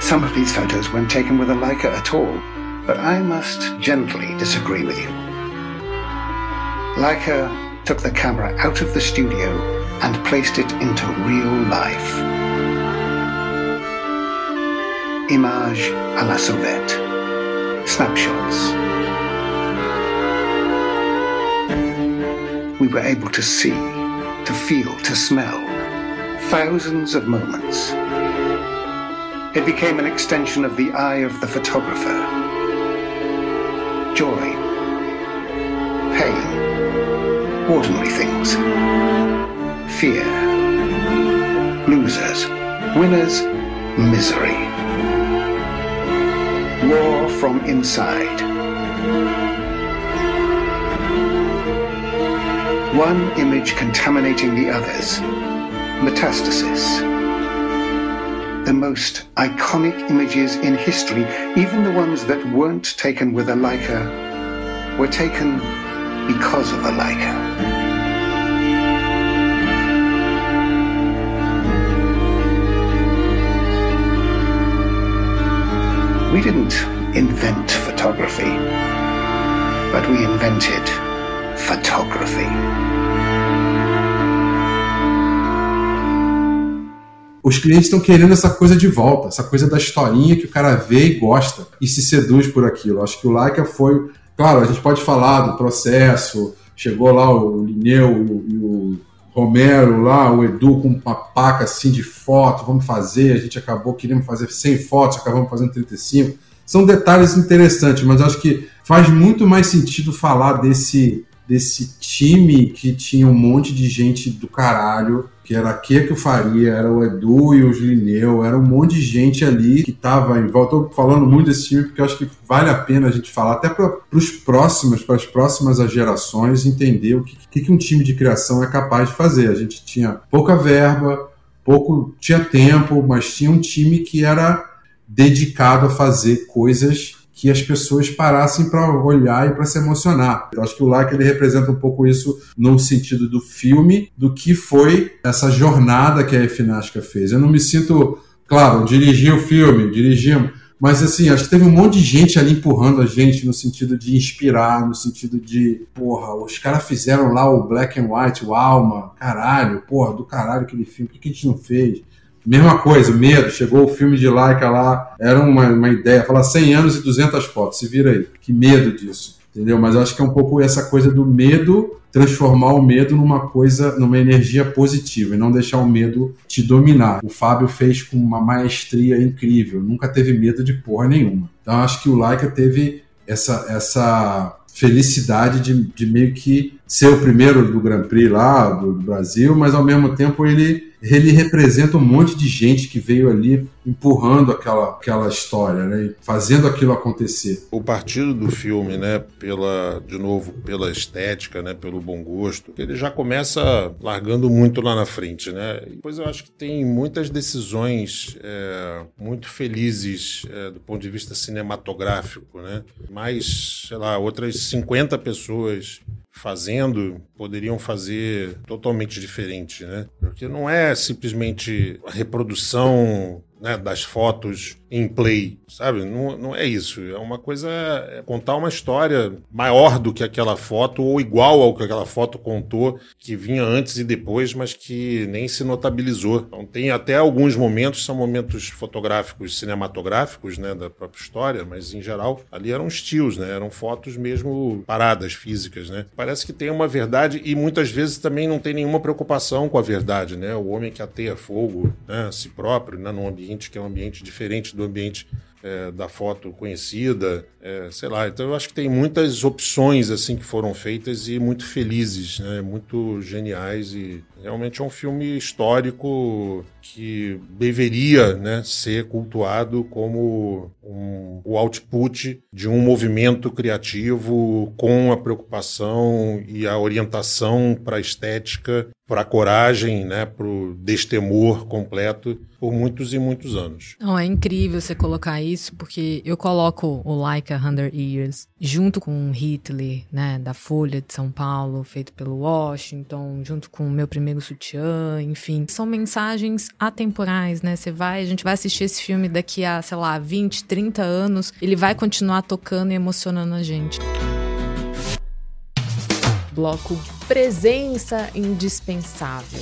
some of these photos weren't taken with a Leica at all, but I must gently disagree with you. Leica took the camera out of the studio and placed it into real life. Image à la sauvette. Snapshots. We were able to see, to feel, to smell thousands of moments. It became an extension of the eye of the photographer. Joy, pain, ordinary things, fear, losers, winners, misery. War from inside. One image contaminating the others. Metastasis. The most iconic images in history, even the ones that weren't taken with a Leica, were taken because of a Leica. We didn't invent photography, but we invented photography. Os clientes estão querendo essa coisa de volta, essa coisa da historinha que o cara vê e gosta e se seduz por aquilo. Acho que o Leica foi. Claro, a gente pode falar do processo, chegou lá o Lineu e o Romero lá, o Edu com uma paca assim de foto, vamos fazer, a gente acabou querendo fazer 100 fotos, acabamos fazendo 35. São detalhes interessantes, mas acho que faz muito mais sentido falar desse desse time que tinha um monte de gente do caralho, que era a que o Faria, era o Edu e o Lineu, era um monte de gente ali que estava em volta. Estou falando muito desse time porque eu acho que vale a pena a gente falar, até para os próximos, para as próximas gerações, entender o que, que, que um time de criação é capaz de fazer. A gente tinha pouca verba, pouco tinha tempo, mas tinha um time que era dedicado a fazer coisas que as pessoas parassem para olhar e para se emocionar. Eu acho que o Like ele representa um pouco isso no sentido do filme, do que foi essa jornada que a FNASCA fez. Eu não me sinto, claro, dirigi o filme, dirigimos, mas assim, acho que teve um monte de gente ali empurrando a gente no sentido de inspirar, no sentido de, porra, os caras fizeram lá o Black and White, o Alma, caralho, porra, do caralho aquele filme, por que a gente não fez? Mesma coisa, medo. Chegou o filme de Laika lá, era uma, uma ideia, falar 100 anos e 200 fotos, se vira aí. Que medo disso, entendeu? Mas acho que é um pouco essa coisa do medo, transformar o medo numa coisa, numa energia positiva e não deixar o medo te dominar. O Fábio fez com uma maestria incrível, nunca teve medo de porra nenhuma. Então acho que o Laika teve essa, essa felicidade de, de meio que ser o primeiro do Grand Prix lá do Brasil, mas ao mesmo tempo ele ele representa um monte de gente que veio ali empurrando aquela, aquela história, né? fazendo aquilo acontecer. O partido do filme, né, pela, de novo, pela estética, né, pelo bom gosto, ele já começa largando muito lá na frente, né? Depois eu acho que tem muitas decisões é, muito felizes é, do ponto de vista cinematográfico, né? Mais, sei lá, outras 50 pessoas fazendo poderiam fazer totalmente diferente, né? Porque não é simplesmente a reprodução né, das fotos em play, sabe? Não, não é isso. É uma coisa. É contar uma história maior do que aquela foto, ou igual ao que aquela foto contou, que vinha antes e depois, mas que nem se notabilizou. Então, tem até alguns momentos, são momentos fotográficos, cinematográficos, né, da própria história, mas em geral, ali eram estilos, né? Eram fotos mesmo paradas, físicas, né? Parece que tem uma verdade e muitas vezes também não tem nenhuma preocupação com a verdade, né? O homem que ateia fogo né, a si próprio, né, num ambiente que é um ambiente diferente do ambiente é, da foto conhecida, é, sei lá. Então eu acho que tem muitas opções assim que foram feitas e muito felizes, né? muito geniais e realmente é um filme histórico que deveria né, ser cultuado como um, o output de um movimento criativo com a preocupação e a orientação para a estética, para a coragem, né, para o destemor completo por muitos e muitos anos. Não, é incrível você colocar isso, porque eu coloco o Like a Hundred Years junto com Hitler, né, da Folha de São Paulo, feito pelo Washington, junto com o meu primeiro sutiã, enfim, são mensagens atemporais, né? Você vai, a gente vai assistir esse filme daqui a, sei lá, 20, 30 anos, ele vai continuar tocando e emocionando a gente. Bloco Presença Indispensável.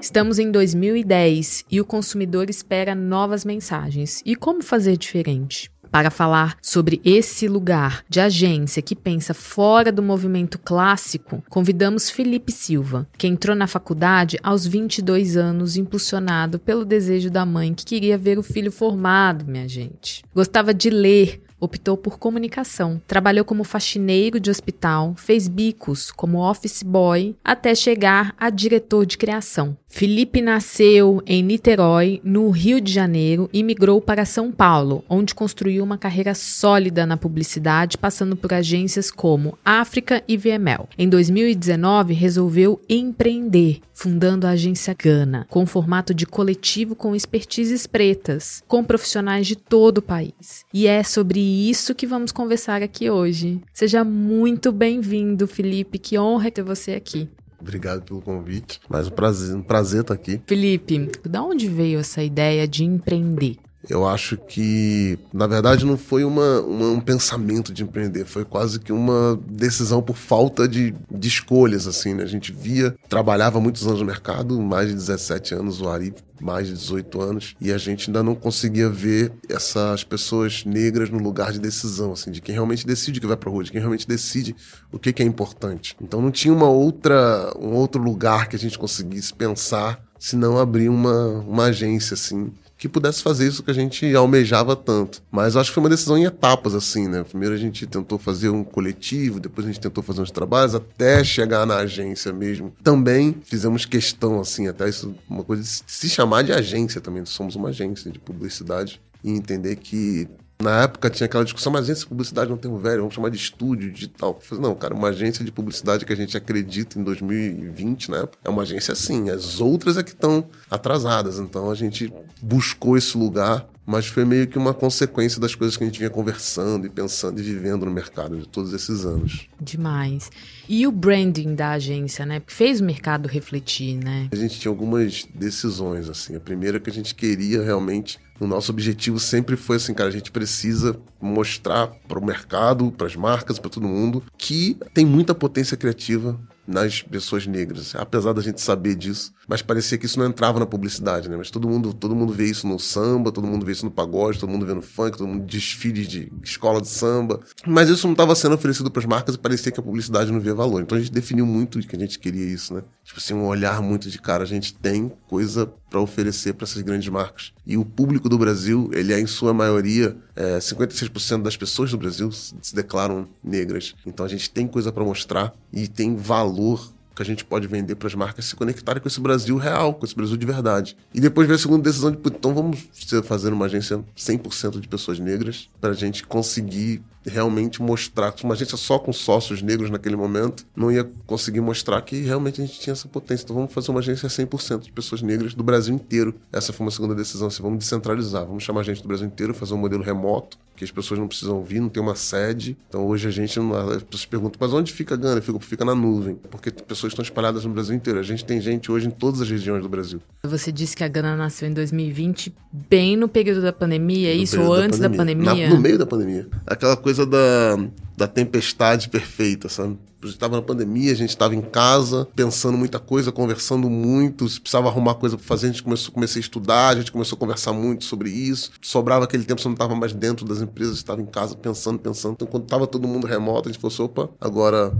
Estamos em 2010 e o consumidor espera novas mensagens. E como fazer diferente? Para falar sobre esse lugar de agência que pensa fora do movimento clássico, convidamos Felipe Silva, que entrou na faculdade aos 22 anos, impulsionado pelo desejo da mãe que queria ver o filho formado, minha gente. Gostava de ler, optou por comunicação. Trabalhou como faxineiro de hospital, fez bicos como office boy, até chegar a diretor de criação. Felipe nasceu em Niterói, no Rio de Janeiro, e migrou para São Paulo, onde construiu uma carreira sólida na publicidade, passando por agências como África e VML. Em 2019, resolveu empreender, fundando a agência Gana, com formato de coletivo com expertises pretas, com profissionais de todo o país. E é sobre isso que vamos conversar aqui hoje. Seja muito bem-vindo, Felipe. Que honra ter você aqui. Obrigado pelo convite. Mais um prazer, um prazer estar aqui. Felipe, da onde veio essa ideia de empreender? Eu acho que, na verdade, não foi uma, uma, um pensamento de empreender, foi quase que uma decisão por falta de, de escolhas, assim, né? A gente via, trabalhava muitos anos no mercado, mais de 17 anos, o Ari mais de 18 anos, e a gente ainda não conseguia ver essas pessoas negras no lugar de decisão, assim, de quem realmente decide o que vai pra rua, de quem realmente decide o que, que é importante. Então não tinha uma outra, um outro lugar que a gente conseguisse pensar se não abrir uma, uma agência, assim, que pudesse fazer isso que a gente almejava tanto. Mas acho que foi uma decisão em etapas, assim, né? Primeiro a gente tentou fazer um coletivo, depois a gente tentou fazer uns trabalhos, até chegar na agência mesmo. Também fizemos questão, assim, até isso, uma coisa de se chamar de agência também. Somos uma agência de publicidade e entender que na época tinha aquela discussão, mas agência de publicidade não tem um velho, vamos chamar de estúdio digital. Não, cara, uma agência de publicidade que a gente acredita em 2020, né? É uma agência assim, as outras é que estão atrasadas. Então a gente buscou esse lugar, mas foi meio que uma consequência das coisas que a gente vinha conversando e pensando e vivendo no mercado de todos esses anos. Demais. E o branding da agência, né? Fez o mercado refletir, né? A gente tinha algumas decisões, assim. A primeira é que a gente queria realmente o nosso objetivo sempre foi assim, cara, a gente precisa mostrar para o mercado, para as marcas, para todo mundo que tem muita potência criativa nas pessoas negras, apesar da gente saber disso, mas parecia que isso não entrava na publicidade, né? Mas todo mundo, todo mundo vê isso no samba, todo mundo vê isso no pagode, todo mundo vê no funk, todo mundo desfile de escola de samba, mas isso não estava sendo oferecido para as marcas e parecia que a publicidade não via valor. Então a gente definiu muito que a gente queria isso, né? Tipo assim, um olhar muito de cara, a gente tem coisa para oferecer para essas grandes marcas. E o público do Brasil, ele é em sua maioria, é, 56% das pessoas do Brasil se declaram negras. Então a gente tem coisa para mostrar e tem valor que a gente pode vender para as marcas se conectarem com esse Brasil real, com esse Brasil de verdade. E depois veio a segunda decisão de, então vamos fazer uma agência 100% de pessoas negras para a gente conseguir realmente mostrar. Uma agência só com sócios negros naquele momento não ia conseguir mostrar que realmente a gente tinha essa potência. Então vamos fazer uma agência 100% de pessoas negras do Brasil inteiro. Essa foi uma segunda decisão. Assim, vamos descentralizar, vamos chamar a gente do Brasil inteiro, fazer um modelo remoto que as pessoas não precisam vir, não tem uma sede. Então hoje a gente, as pessoas perguntam, mas onde fica a Gana? Fica, fica na nuvem, porque pessoas estão espalhadas no Brasil inteiro. A gente tem gente hoje em todas as regiões do Brasil. Você disse que a Gana nasceu em 2020, bem no período da pandemia, é isso? Ou antes da pandemia? Da pandemia? Na, no meio da pandemia. Aquela coisa da, da tempestade perfeita, sabe? A gente estava na pandemia, a gente estava em casa, pensando muita coisa, conversando muito. Se precisava arrumar coisa para fazer, a gente começou, comecei a estudar, a gente começou a conversar muito sobre isso. Sobrava aquele tempo, você não estava mais dentro das empresas, estava em casa pensando, pensando. Então, quando estava todo mundo remoto, a gente falou assim, opa, agora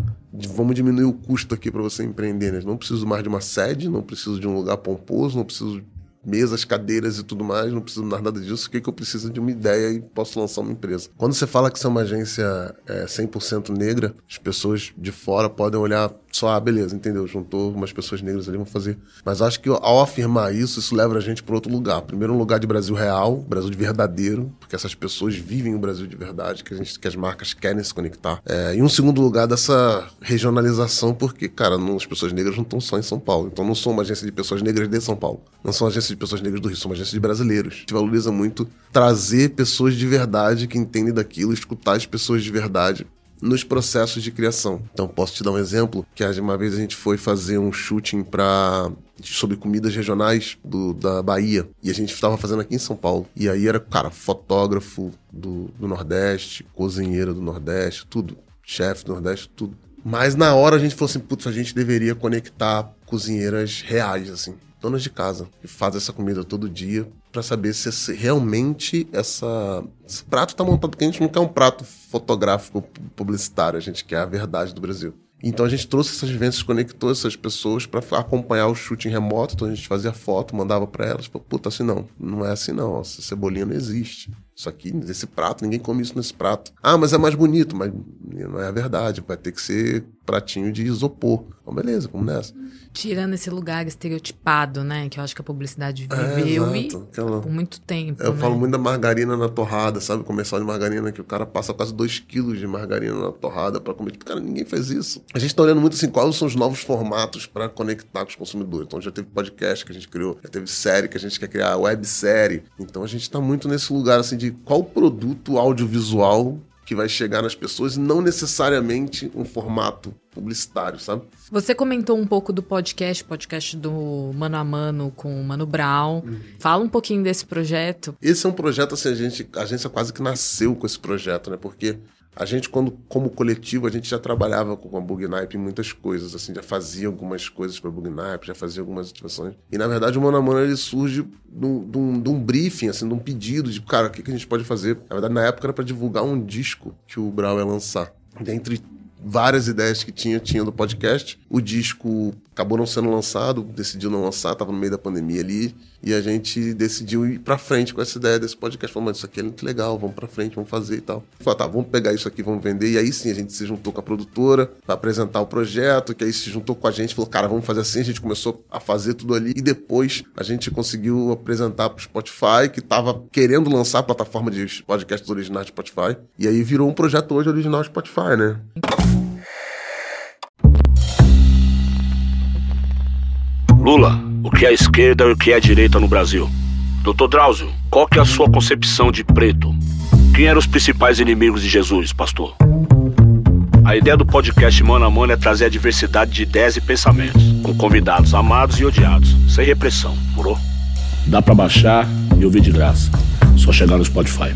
vamos diminuir o custo aqui para você empreender. Né? Não preciso mais de uma sede, não preciso de um lugar pomposo, não preciso mesas, cadeiras e tudo mais, não preciso mais nada disso, o que, que eu preciso de uma ideia e posso lançar uma empresa. Quando você fala que você é uma agência é, 100% negra, as pessoas de fora podem olhar só, ah, beleza, entendeu? Juntou umas pessoas negras ali, vamos fazer. Mas acho que ao afirmar isso, isso leva a gente para outro lugar. Primeiro, um lugar de Brasil real, Brasil de verdadeiro, porque essas pessoas vivem o Brasil de verdade, que, a gente, que as marcas querem se conectar. É, e um segundo lugar dessa regionalização, porque, cara, não, as pessoas negras não estão só em São Paulo. Então não sou uma agência de pessoas negras de São Paulo. Não sou uma agência de pessoas negras do Rio, sou uma agência de brasileiros. A gente valoriza muito trazer pessoas de verdade que entendem daquilo, escutar as pessoas de verdade nos processos de criação. Então, posso te dar um exemplo, que uma vez a gente foi fazer um shooting para sobre comidas regionais do, da Bahia. E a gente estava fazendo aqui em São Paulo. E aí era, cara, fotógrafo do, do Nordeste, cozinheiro do Nordeste, tudo. Chefe do Nordeste, tudo. Mas na hora a gente falou assim, putz, a gente deveria conectar cozinheiras reais, assim donas de casa que fazem essa comida todo dia para saber se realmente essa, esse prato está montado. Porque a gente não quer um prato fotográfico publicitário, a gente quer a verdade do Brasil. Então a gente trouxe essas vivências, conectou essas pessoas para acompanhar o shooting remoto. Então a gente fazia foto, mandava para elas. Puta, assim não, não é assim não. Essa cebolinha não existe. Isso aqui, esse prato, ninguém come isso nesse prato. Ah, mas é mais bonito, mas não é a verdade. Vai ter que ser pratinho de isopor. Então, beleza, vamos nessa. Tirando esse lugar estereotipado, né? Que eu acho que a publicidade é, viveu é, e Aquela... por muito tempo. Eu né? falo muito da margarina na torrada, sabe? Comercial de margarina, que o cara passa quase 2 quilos de margarina na torrada para comer. Tipo, cara, ninguém faz isso. A gente tá olhando muito assim, quais são os novos formatos para conectar com os consumidores. Então já teve podcast que a gente criou, já teve série que a gente quer criar, websérie. Então a gente tá muito nesse lugar assim de qual produto audiovisual que vai chegar nas pessoas e não necessariamente um formato publicitário, sabe? Você comentou um pouco do podcast, podcast do Mano a Mano com o Mano Brown. Uhum. Fala um pouquinho desse projeto. Esse é um projeto, assim, a gente, a agência quase que nasceu com esse projeto, né? Porque a gente, quando, como coletivo, a gente já trabalhava com a Bugnipe em muitas coisas, assim, já fazia algumas coisas para Bugnipe, já fazia algumas ativações. E, na verdade, o Mano a Mano, ele surge de um, de briefing, assim, de um pedido de, cara, o que, que a gente pode fazer? Na verdade, na época era para divulgar um disco que o Brau ia lançar. Dentre várias ideias que tinha, tinha do podcast. O disco acabou não sendo lançado, decidiu não lançar, tava no meio da pandemia ali, e a gente decidiu ir pra frente com essa ideia desse podcast. Falou, mas isso aqui é muito legal, vamos pra frente, vamos fazer e tal. Falei, tá, vamos pegar isso aqui, vamos vender. E aí sim, a gente se juntou com a produtora para apresentar o projeto, que aí se juntou com a gente, falou, cara, vamos fazer assim. A gente começou a fazer tudo ali, e depois a gente conseguiu apresentar pro Spotify, que tava querendo lançar a plataforma de podcasts originais do Spotify. E aí virou um projeto hoje original Spotify, né? Lula, o que é esquerda e o que é direita no Brasil? Doutor Drauzio, qual que é a sua concepção de preto? Quem eram os principais inimigos de Jesus, pastor? A ideia do podcast Mano a Mano é trazer a diversidade de ideias e pensamentos, com convidados amados e odiados, sem repressão, morou? Dá para baixar e ouvir de graça. Só chegar no Spotify.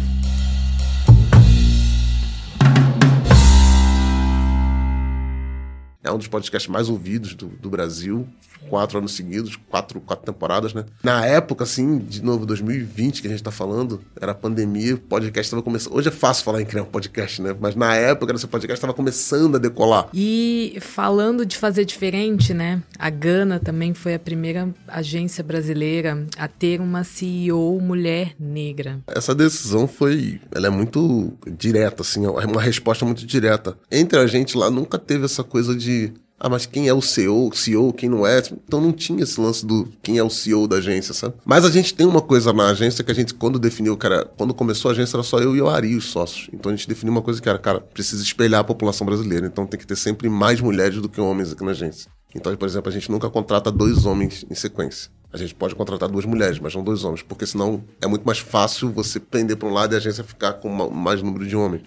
É um dos podcasts mais ouvidos do, do Brasil quatro anos seguidos, quatro, quatro temporadas, né? Na época, assim, de novo, 2020 que a gente tá falando, era pandemia, o podcast tava começando. Hoje é fácil falar em criar um podcast, né? Mas na época, esse podcast tava começando a decolar. E falando de fazer diferente, né? A Gana também foi a primeira agência brasileira a ter uma CEO mulher negra. Essa decisão foi. Ela é muito direta, assim, é uma resposta muito direta. Entre a gente lá nunca teve essa coisa de ah, mas quem é o CEO, CEO, quem não é? Então não tinha esse lance do quem é o CEO da agência, sabe? Mas a gente tem uma coisa na agência que a gente, quando definiu, cara, quando começou a agência era só eu e o Ari, os sócios. Então a gente definiu uma coisa que era, cara, precisa espelhar a população brasileira. Então tem que ter sempre mais mulheres do que homens aqui na agência. Então, por exemplo, a gente nunca contrata dois homens em sequência. A gente pode contratar duas mulheres, mas não dois homens, porque senão é muito mais fácil você pender para um lado e a agência ficar com mais número de homens.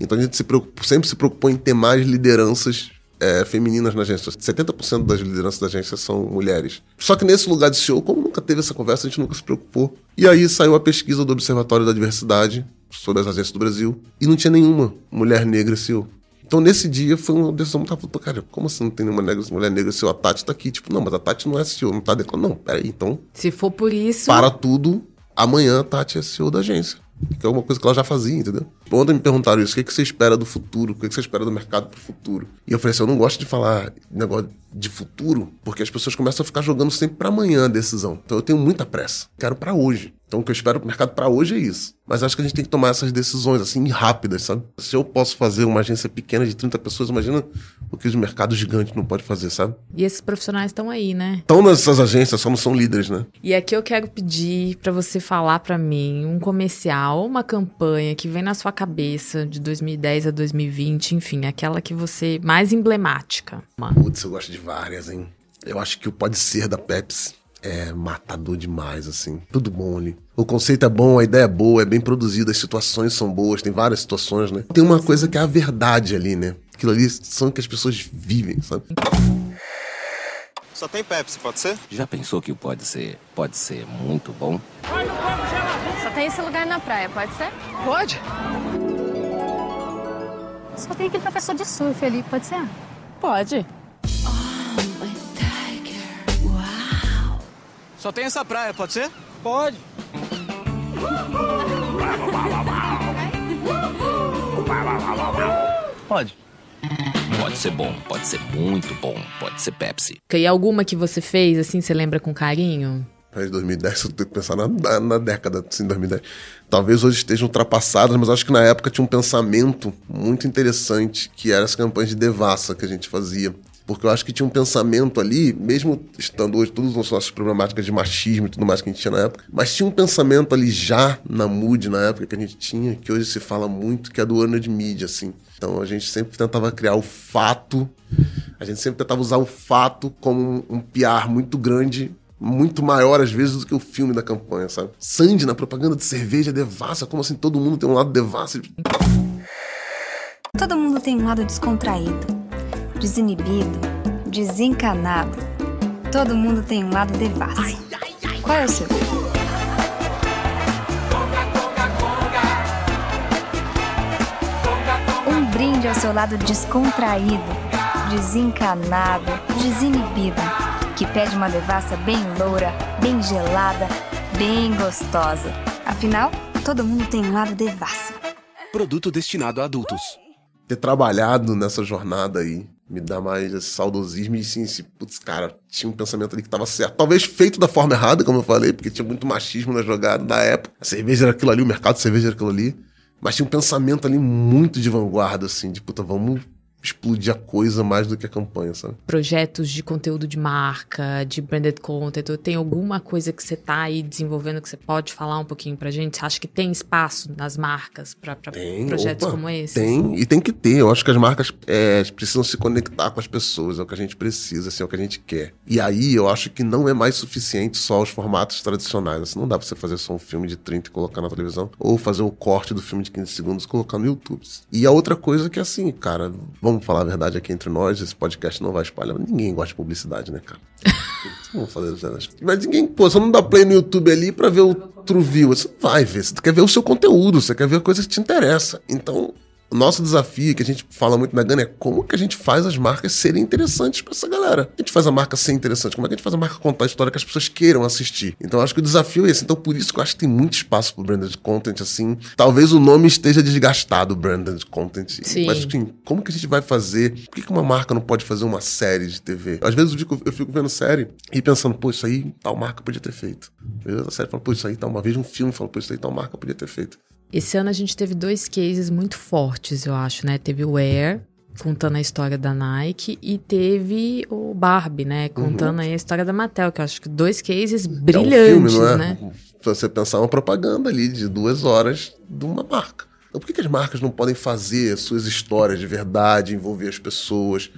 Então a gente se sempre se preocupou em ter mais lideranças é, femininas na agência. 70% das lideranças da agência são mulheres. Só que nesse lugar de CEO, como nunca teve essa conversa, a gente nunca se preocupou. E aí saiu a pesquisa do Observatório da Diversidade sobre as agências do Brasil e não tinha nenhuma mulher negra CEO. Então, nesse dia, foi uma decisão muito rápida. Cara, como assim não tem nenhuma negra, mulher negra CEO? A Tati tá aqui. Tipo, não, mas a Tati não é CEO, não tá dentro. Não, peraí, então... Se for por isso... Para tudo, amanhã a Tati é CEO da agência que é uma coisa que ela já fazia, entendeu? Ontem me perguntaram isso, o que, que você espera do futuro? O que, que você espera do mercado pro futuro? E eu falei assim, eu não gosto de falar negócio de futuro, porque as pessoas começam a ficar jogando sempre para amanhã a decisão. Então eu tenho muita pressa, quero para hoje. Então o que eu espero pro mercado para hoje é isso. Mas acho que a gente tem que tomar essas decisões assim rápidas, sabe? Se eu posso fazer uma agência pequena de 30 pessoas, imagina o que os mercados gigantes não podem fazer, sabe? E esses profissionais estão aí, né? Estão nessas agências, só não são líderes, né? E aqui eu quero pedir para você falar para mim um comercial, uma campanha que vem na sua cabeça de 2010 a 2020, enfim, aquela que você mais emblemática. Putz, eu gosto de várias, hein? Eu acho que o Pode Ser da Pepsi é matador demais, assim. Tudo bom ali. O conceito é bom, a ideia é boa, é bem produzido, as situações são boas, tem várias situações, né? Tem uma coisa que é a verdade ali, né? Aquilo ali são o que as pessoas vivem, sabe? Só tem Pepsi, pode ser? Já pensou que pode ser, pode ser muito bom? Só tem esse lugar na praia, pode ser? Pode. Só tem aquele professor de surf ali, pode ser? Pode. Só tem essa praia, pode ser? Pode. Pode. Pode ser bom, pode ser muito bom, pode ser Pepsi. E alguma que você fez, assim, você lembra com carinho? Mas 2010, eu tenho que pensar na, na, na década, assim, 2010. Talvez hoje estejam ultrapassadas, mas acho que na época tinha um pensamento muito interessante, que era as campanhas de devassa que a gente fazia. Porque eu acho que tinha um pensamento ali, mesmo estando hoje todas as nossas problemáticas de machismo e tudo mais que a gente tinha na época, mas tinha um pensamento ali já na mood na época que a gente tinha, que hoje se fala muito, que é do earned media, assim. Então a gente sempre tentava criar o fato, a gente sempre tentava usar o fato como um PR muito grande muito maior às vezes do que o filme da campanha, sabe? Sandy na propaganda de cerveja devassa, como assim todo mundo tem um lado devassa? Todo mundo tem um lado descontraído, desinibido, desencanado. Todo mundo tem um lado devassa. Qual é o seu? Um brinde ao seu lado descontraído, desencanado, desinibido que pede uma devassa bem loura, bem gelada, bem gostosa. Afinal, todo mundo tem um lado devassa. Produto destinado a adultos. Ter trabalhado nessa jornada aí me dá mais esse saudosismo e sim, esse, putz, cara, tinha um pensamento ali que tava certo. Talvez feito da forma errada, como eu falei, porque tinha muito machismo na jogada na época. A cerveja era aquilo ali, o mercado de cerveja era aquilo ali. Mas tinha um pensamento ali muito de vanguarda, assim, de puta, vamos explodir a coisa mais do que a campanha, sabe? Projetos de conteúdo de marca, de branded content, tem alguma coisa que você tá aí desenvolvendo que você pode falar um pouquinho pra gente? Você acha que tem espaço nas marcas para projetos opa, como esse? Tem, e tem que ter. Eu acho que as marcas é, precisam se conectar com as pessoas, é o que a gente precisa, assim, é o que a gente quer. E aí eu acho que não é mais suficiente só os formatos tradicionais. Assim, não dá pra você fazer só um filme de 30 e colocar na televisão, ou fazer o corte do filme de 15 segundos e colocar no YouTube. E a outra coisa que é assim, cara, vamos falar a verdade aqui entre nós, esse podcast não vai espalhar. Ninguém gosta de publicidade, né, cara? [LAUGHS] vamos fazer Mas ninguém, pô, você não dá play no YouTube ali pra ver o Truvio. Você não vai ver, você quer ver o seu conteúdo, você quer ver a coisa que te interessa. Então, o nosso desafio, que a gente fala muito na Gana, é como que a gente faz as marcas serem interessantes para essa galera. A gente faz a marca ser interessante, como é que a gente faz a marca contar a história que as pessoas queiram assistir. Então acho que o desafio é esse. Então por isso que eu acho que tem muito espaço pro branded content, assim. Talvez o nome esteja desgastado, branded content. Sim. Mas assim, como que a gente vai fazer? Por que, que uma marca não pode fazer uma série de TV? Às vezes eu fico, eu fico vendo série e pensando, pô, isso aí tal marca podia ter feito. Às vezes a série fala, pô, isso aí tal. Uma vez um filme fala, pô, isso aí tal marca podia ter feito. Esse ano a gente teve dois cases muito fortes, eu acho, né? Teve o Air, contando a história da Nike, e teve o Barbie, né? Contando uhum. aí a história da Mattel, que eu acho que dois cases brilhantes, é um filme, não é? né? Pra você pensar uma propaganda ali de duas horas de uma marca. Então por que, que as marcas não podem fazer suas histórias de verdade, envolver as pessoas?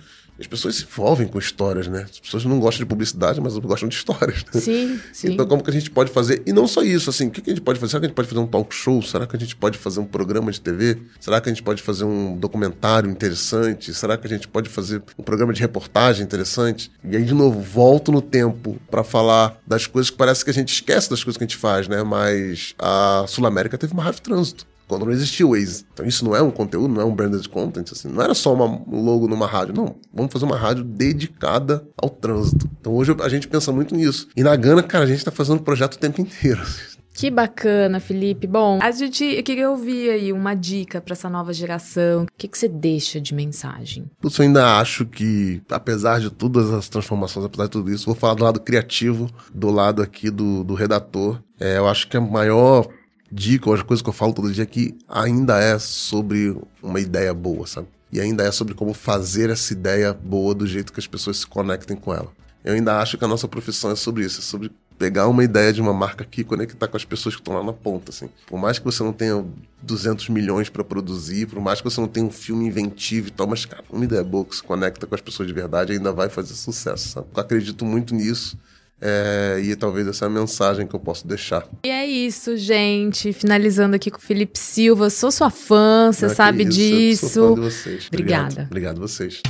As pessoas se envolvem com histórias, né? As pessoas não gostam de publicidade, mas gostam de histórias. Né? Sim, sim. Então, como que a gente pode fazer? E não só isso, assim, o que, que a gente pode fazer? Será que a gente pode fazer um talk show? Será que a gente pode fazer um programa de TV? Será que a gente pode fazer um documentário interessante? Será que a gente pode fazer um programa de reportagem interessante? E aí, de novo, volto no tempo para falar das coisas que parece que a gente esquece das coisas que a gente faz, né? Mas a Sul América teve uma rádio de trânsito quando não existia o Waze. Então isso não é um conteúdo, não é um branded content, assim, não era só uma, um logo numa rádio, não. Vamos fazer uma rádio dedicada ao trânsito. Então hoje a gente pensa muito nisso. E na Gana, cara, a gente tá fazendo projeto o tempo inteiro. [LAUGHS] Que bacana, Felipe. Bom, a gente eu queria ouvir aí uma dica para essa nova geração. O que, que você deixa de mensagem? Eu ainda acho que, apesar de todas as transformações, apesar de tudo isso, vou falar do lado criativo, do lado aqui do, do redator. É, eu acho que a maior dica, ou as coisas que eu falo todo dia aqui, ainda é sobre uma ideia boa, sabe? E ainda é sobre como fazer essa ideia boa do jeito que as pessoas se conectem com ela. Eu ainda acho que a nossa profissão é sobre isso, é sobre pegar uma ideia de uma marca aqui e conectar com as pessoas que estão lá na ponta, assim. Por mais que você não tenha 200 milhões para produzir, por mais que você não tenha um filme inventivo e tal, mas, cara, uma ideia boa que se conecta com as pessoas de verdade ainda vai fazer sucesso, sabe? Eu acredito muito nisso. É, e talvez essa é a mensagem que eu posso deixar. E é isso, gente. Finalizando aqui com o Felipe Silva. Sou sua fã, você sabe isso, disso. Eu sou fã de vocês. Obrigada. Obrigado, obrigado a vocês.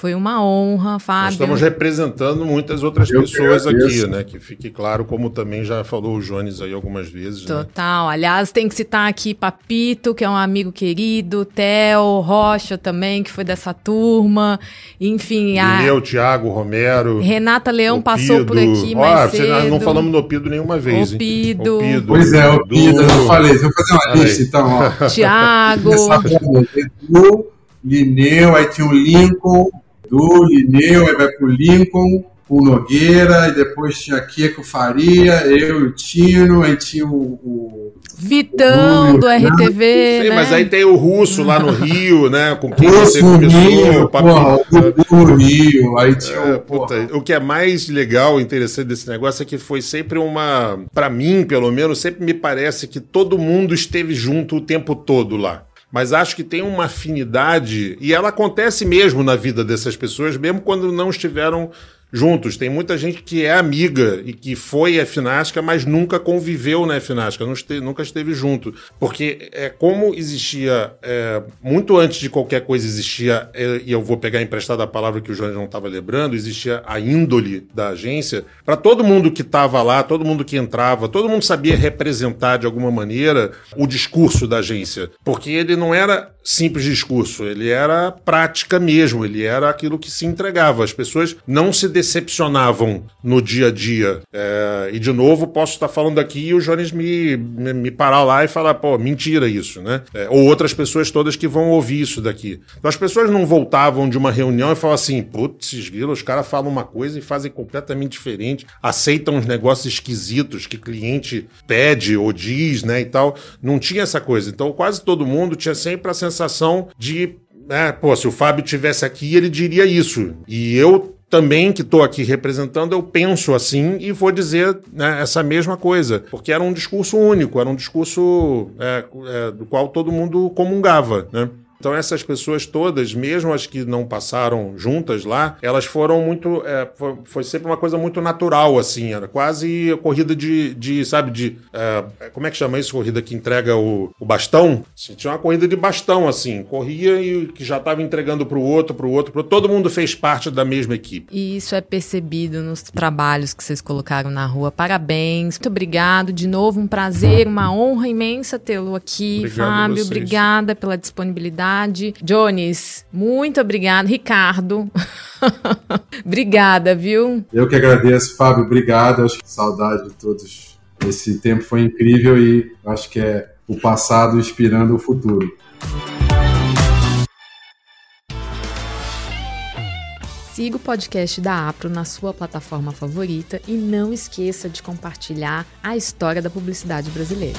Foi uma honra, Fábio. Nós estamos representando muitas outras eu pessoas aqui, né? Que fique claro, como também já falou o Jones aí algumas vezes. Né? Total. Né? Aliás, tem que citar aqui Papito, que é um amigo querido, Theo, Rocha também, que foi dessa turma. Enfim, a. Eu, Thiago, Romero. Renata Leão passou por aqui mais cedo. Não falamos do Opido nenhuma vez. Opido. Opido. Pois é, Opido, eu falei. Vou fazer uma lista então, ó. Tiago. Lineu, aí tinha o Lincoln do Lineu, aí vai pro Lincoln, o Nogueira, e depois tinha Kiko Faria, eu e o Tino, aí tinha o. o Vitão do RTV. Sim, né? mas aí tem o russo lá no Rio, né? Com quem Russo você começou. Rio, o porra, o Rio, aí tinha É, o. puta, o que é mais legal e interessante desse negócio é que foi sempre uma. Pra mim, pelo menos, sempre me parece que todo mundo esteve junto o tempo todo lá. Mas acho que tem uma afinidade, e ela acontece mesmo na vida dessas pessoas, mesmo quando não estiveram juntos. Tem muita gente que é amiga e que foi a Finasca, mas nunca conviveu na Finasca, nunca esteve junto. Porque é como existia, é, muito antes de qualquer coisa existia, é, e eu vou pegar emprestada a palavra que o João não estava lembrando, existia a índole da agência. Para todo mundo que estava lá, todo mundo que entrava, todo mundo sabia representar de alguma maneira o discurso da agência. Porque ele não era simples discurso, ele era prática mesmo, ele era aquilo que se entregava. As pessoas não se decepcionavam no dia a dia. É, e de novo, posso estar falando aqui e o Jones me, me, me parar lá e falar, pô, mentira isso, né? É, ou outras pessoas todas que vão ouvir isso daqui. Então as pessoas não voltavam de uma reunião e falavam assim, putz, grilo, os caras falam uma coisa e fazem completamente diferente, aceitam uns negócios esquisitos que cliente pede ou diz, né, e tal. Não tinha essa coisa. Então quase todo mundo tinha sempre a sensação de é, pô, se o Fábio tivesse aqui, ele diria isso. E eu também que estou aqui representando, eu penso assim e vou dizer né, essa mesma coisa, porque era um discurso único, era um discurso é, é, do qual todo mundo comungava, né? Então essas pessoas todas, mesmo as que não passaram juntas lá, elas foram muito, é, foi, foi, sempre uma coisa muito natural assim, era quase corrida de, de sabe, de é, como é que chama isso, corrida que entrega o, o bastão? Assim, tinha uma corrida de bastão assim, corria e que já estava entregando para o outro, para o outro, pro, todo mundo fez parte da mesma equipe. E isso é percebido nos trabalhos que vocês colocaram na rua. Parabéns, muito obrigado, de novo um prazer, uma honra imensa tê-lo aqui, Obrigado Fábio, obrigada pela disponibilidade. Jones, muito obrigado. Ricardo, [LAUGHS] obrigada, viu? Eu que agradeço, Fábio, obrigado. Acho que saudade de todos. Esse tempo foi incrível e acho que é o passado inspirando o futuro. Siga o podcast da APRO na sua plataforma favorita e não esqueça de compartilhar a história da publicidade brasileira.